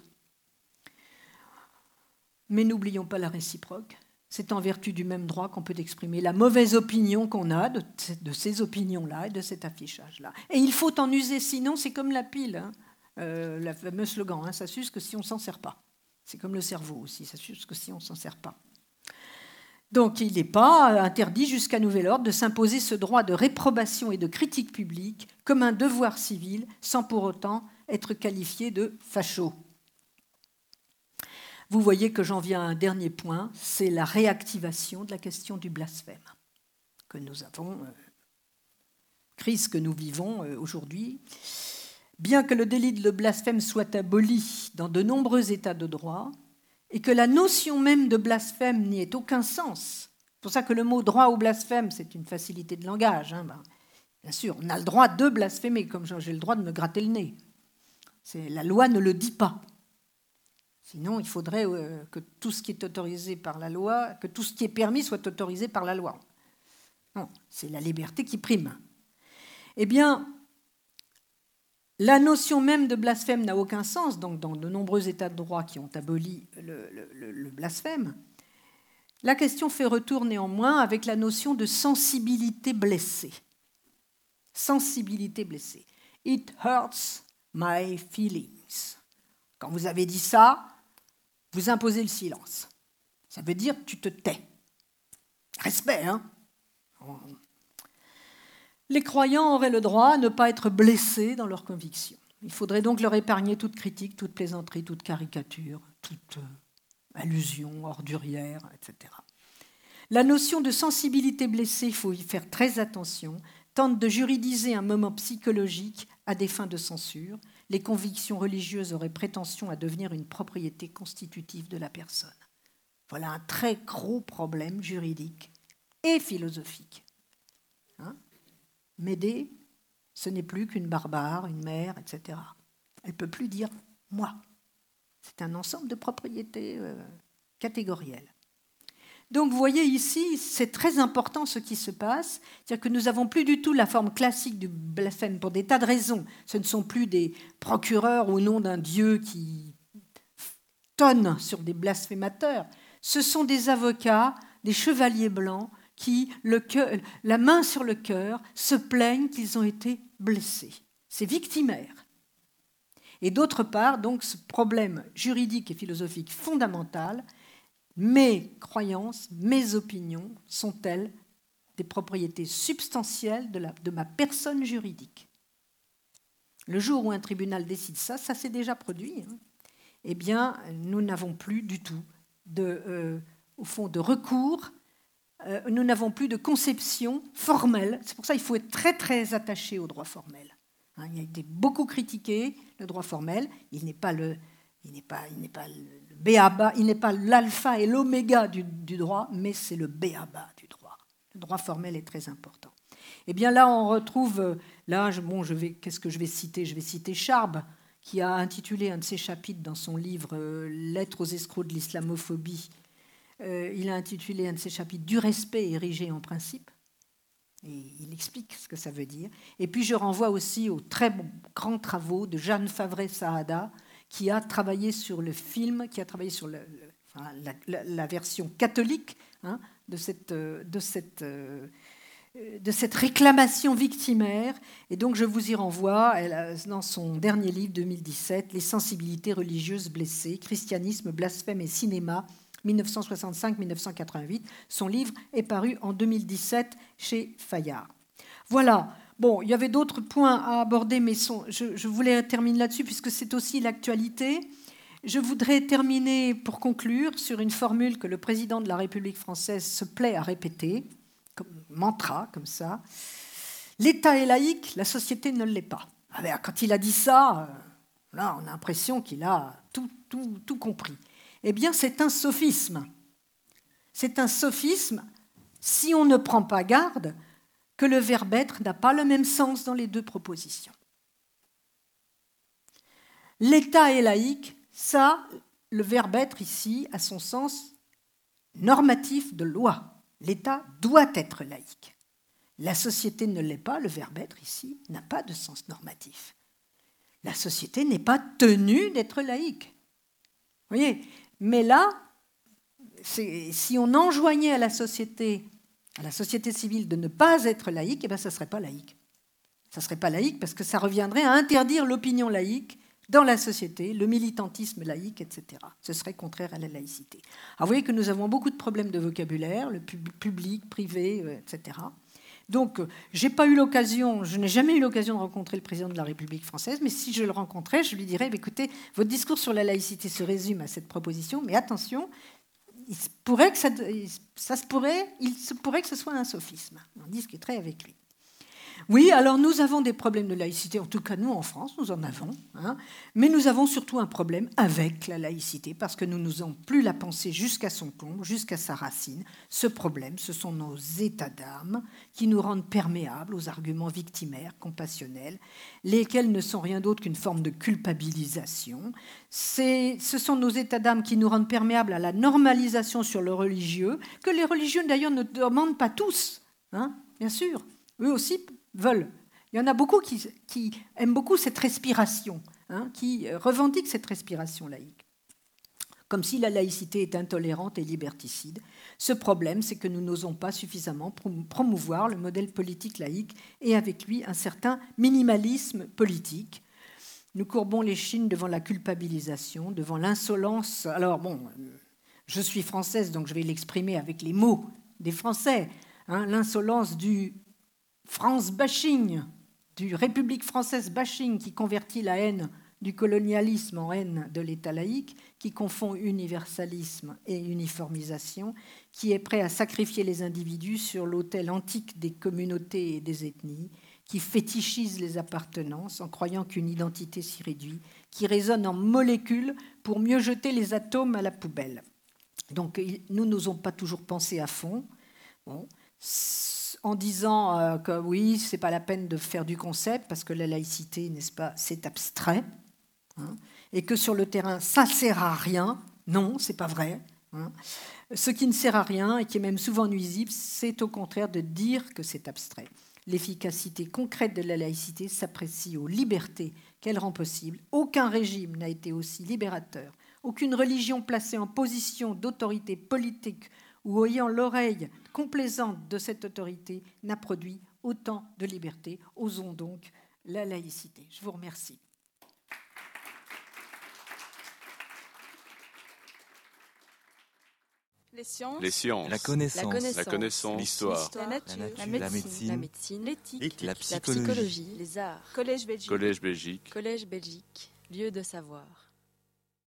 Mais n'oublions pas la réciproque c'est en vertu du même droit qu'on peut exprimer la mauvaise opinion qu'on a de, ces opinions-là et de cet affichage-là. Et il faut en user, sinon c'est comme la pile, hein. euh, le fameux slogan, hein, ça s'use que si on s'en sert pas. C'est comme le cerveau aussi, ça s'use que si on s'en sert pas. Donc il n'est pas interdit jusqu'à nouvel ordre de s'imposer ce droit de réprobation et de critique publique comme un devoir civil sans pour autant être qualifié de facho. Vous voyez que j'en viens à un dernier point, c'est la réactivation de la question du blasphème que nous avons, euh, crise que nous vivons euh, aujourd'hui. Bien que le délit de blasphème soit aboli dans de nombreux États de droit, et que la notion même de blasphème n'y ait aucun sens, c'est pour ça que le mot droit au blasphème, c'est une facilité de langage. Hein, ben, bien sûr, on a le droit de blasphémer, comme j'ai le droit de me gratter le nez. La loi ne le dit pas. Sinon, il faudrait euh, que tout ce qui est autorisé par la loi, que tout ce qui est permis soit autorisé par la loi. Non, c'est la liberté qui prime. Eh bien, la notion même de blasphème n'a aucun sens, donc dans de nombreux États de droit qui ont aboli le, le blasphème. La question fait retour néanmoins avec la notion de sensibilité blessée. Sensibilité blessée. It hurts my feelings. Quand vous avez dit ça, vous imposez le silence. Ça veut dire tu te tais. Respect, hein Les croyants auraient le droit à ne pas être blessés dans leurs convictions. Il faudrait donc leur épargner toute critique, toute plaisanterie, toute caricature, toute euh, allusion ordurière, etc. La notion de sensibilité blessée, il faut y faire très attention, tente de juridiser un moment psychologique à des fins de censure, les convictions religieuses auraient prétention à devenir une propriété constitutive de la personne. Voilà un très gros problème juridique et philosophique. Hein M'aider, ce n'est plus qu'une barbare, une mère, etc. Elle ne peut plus dire moi. C'est un ensemble de propriétés euh, catégorielles. Donc vous voyez ici, c'est très important ce qui se passe, c'est-à-dire que nous n'avons plus du tout la forme classique du blasphème pour des tas de raisons. Ce ne sont plus des procureurs au nom d'un Dieu qui tonne sur des blasphémateurs, ce sont des avocats, des chevaliers blancs qui, la main sur le cœur, se plaignent qu'ils ont été blessés. C'est victimaire. Et d'autre part, donc, ce problème juridique et philosophique fondamental, mes croyances, mes opinions sont-elles des propriétés substantielles de, ma personne juridique? Le jour où un tribunal décide ça, ça s'est déjà produit, hein, eh bien, nous n'avons plus du tout de, euh, au fond, de recours, euh, nous n'avons plus de conception formelle. C'est pour ça qu'il faut être très, très attaché au droit formel. Hein, il a été beaucoup critiqué, le droit formel. Il n'est pas le, il n'est pas, il n'est pas le béaba, il n'est pas l'alpha et l'oméga du, droit, mais c'est le béaba du droit. Le droit formel est très important. Et eh bien là, on retrouve, euh, là, bon, je vais, qu'est-ce que je vais citer? Je vais citer Charb, qui a intitulé un de ses chapitres dans son livre euh, Lettres aux escrocs de l'islamophobie. Euh, il a intitulé un de ses chapitres Du respect érigé en principe. Et il explique ce que ça veut dire. Et puis je renvoie aussi aux très grands travaux de Jeanne Favret-Saada, qui a travaillé sur le film, qui a travaillé sur la, version catholique hein, de, cette, de, cette, réclamation victimaire. Et donc je vous y renvoie dans son dernier livre 2017, Les sensibilités religieuses blessées, christianisme, blasphème et cinéma. 1965-1988. Son livre est paru en 2017 chez Fayard. Voilà, Bon, il y avait d'autres points à aborder, mais je, voulais terminer là-dessus puisque c'est aussi l'actualité. Je voudrais terminer pour conclure sur une formule que le président de la République française se plaît à répéter, comme mantra, comme ça. L'État est laïque, la société ne l'est pas. Ah ben, quand il a dit ça, euh, là, on a l'impression qu'il a tout, tout, tout compris. Eh bien, c'est un sophisme. C'est un sophisme si on ne prend pas garde que le verbe être n'a pas le même sens dans les deux propositions. L'État est laïque, ça, le verbe être ici a son sens normatif de loi. L'État doit être laïque. La société ne l'est pas, le verbe être ici n'a pas de sens normatif. La société n'est pas tenue d'être laïque. Vous voyez? Mais là, si on enjoignait à la société, à la société civile de ne pas être laïque, eh ben, ça ne serait pas laïque. Ça ne serait pas laïque parce que ça reviendrait à interdire l'opinion laïque dans la société, le militantisme laïque, etc. Ce serait contraire à la laïcité. Alors vous voyez que nous avons beaucoup de problèmes de vocabulaire, le public, privé, euh, etc. Donc, euh, j'ai pas eu l'occasion, je n'ai jamais eu l'occasion de rencontrer le président de la République française, mais si je le rencontrais, je lui dirais écoutez, votre discours sur la laïcité se résume à cette proposition, mais attention, il pourrait que se pourrait, se pourrait que ce soit un sophisme. On discuterait avec lui. Oui, alors nous avons des problèmes de laïcité, en tout cas nous en France, nous en avons, hein. mais nous avons surtout un problème avec la laïcité, parce que nous n'osons plus la penser jusqu'à son comble, jusqu'à sa racine. Ce problème, ce sont nos états d'âme qui nous rendent perméables aux arguments victimaires, compassionnels, lesquels ne sont rien d'autre qu'une forme de culpabilisation. Ce sont nos états d'âme qui nous rendent perméables à la normalisation sur le religieux, que les religieux d'ailleurs ne demandent pas tous, hein, bien sûr. Eux aussi veulent. Il y en a beaucoup qui, aiment beaucoup cette respiration, hein, qui revendiquent cette respiration laïque. Comme si la laïcité est intolérante et liberticide. Ce problème, c'est que nous n'osons pas suffisamment promouvoir le modèle politique laïque et avec lui un certain minimalisme politique. Nous courbons les chines devant la culpabilisation, devant l'insolence. Alors bon, je suis française, donc je vais l'exprimer avec les mots des Français. Hein, l'insolence du France bashing, du République française bashing qui convertit la haine du colonialisme en haine de l'État laïque, qui confond universalisme et uniformisation, qui est prêt à sacrifier les individus sur l'autel antique des communautés et des ethnies, qui fétichise les appartenances en croyant qu'une identité s'y réduit, qui résonne en molécules pour mieux jeter les atomes à la poubelle. Donc nous n'osons pas toujours penser à fond. Bon en disant euh, que oui, c'est pas la peine de faire du concept parce que la laïcité, n'est-ce pas, c'est abstrait, hein, et que sur le terrain, ça sert à rien. Non, c'est pas vrai. Hein. Ce qui ne sert à rien et qui est même souvent nuisible, c'est au contraire de dire que c'est abstrait. L'efficacité concrète de la laïcité s'apprécie aux libertés qu'elle rend possible. Aucun régime n'a été aussi libérateur. Aucune religion placée en position d'autorité politique ou ayant l'oreille complaisante de cette autorité n'a produit autant de liberté. Osons donc la laïcité. Je vous remercie. Les sciences. Les sciences. La connaissance. La connaissance. L'histoire. La, nature. La, médecine. L'éthique. La, psychologie. Les arts. Collège Belgique. Collège Belgique. Collège Belgique. Lieu de savoir.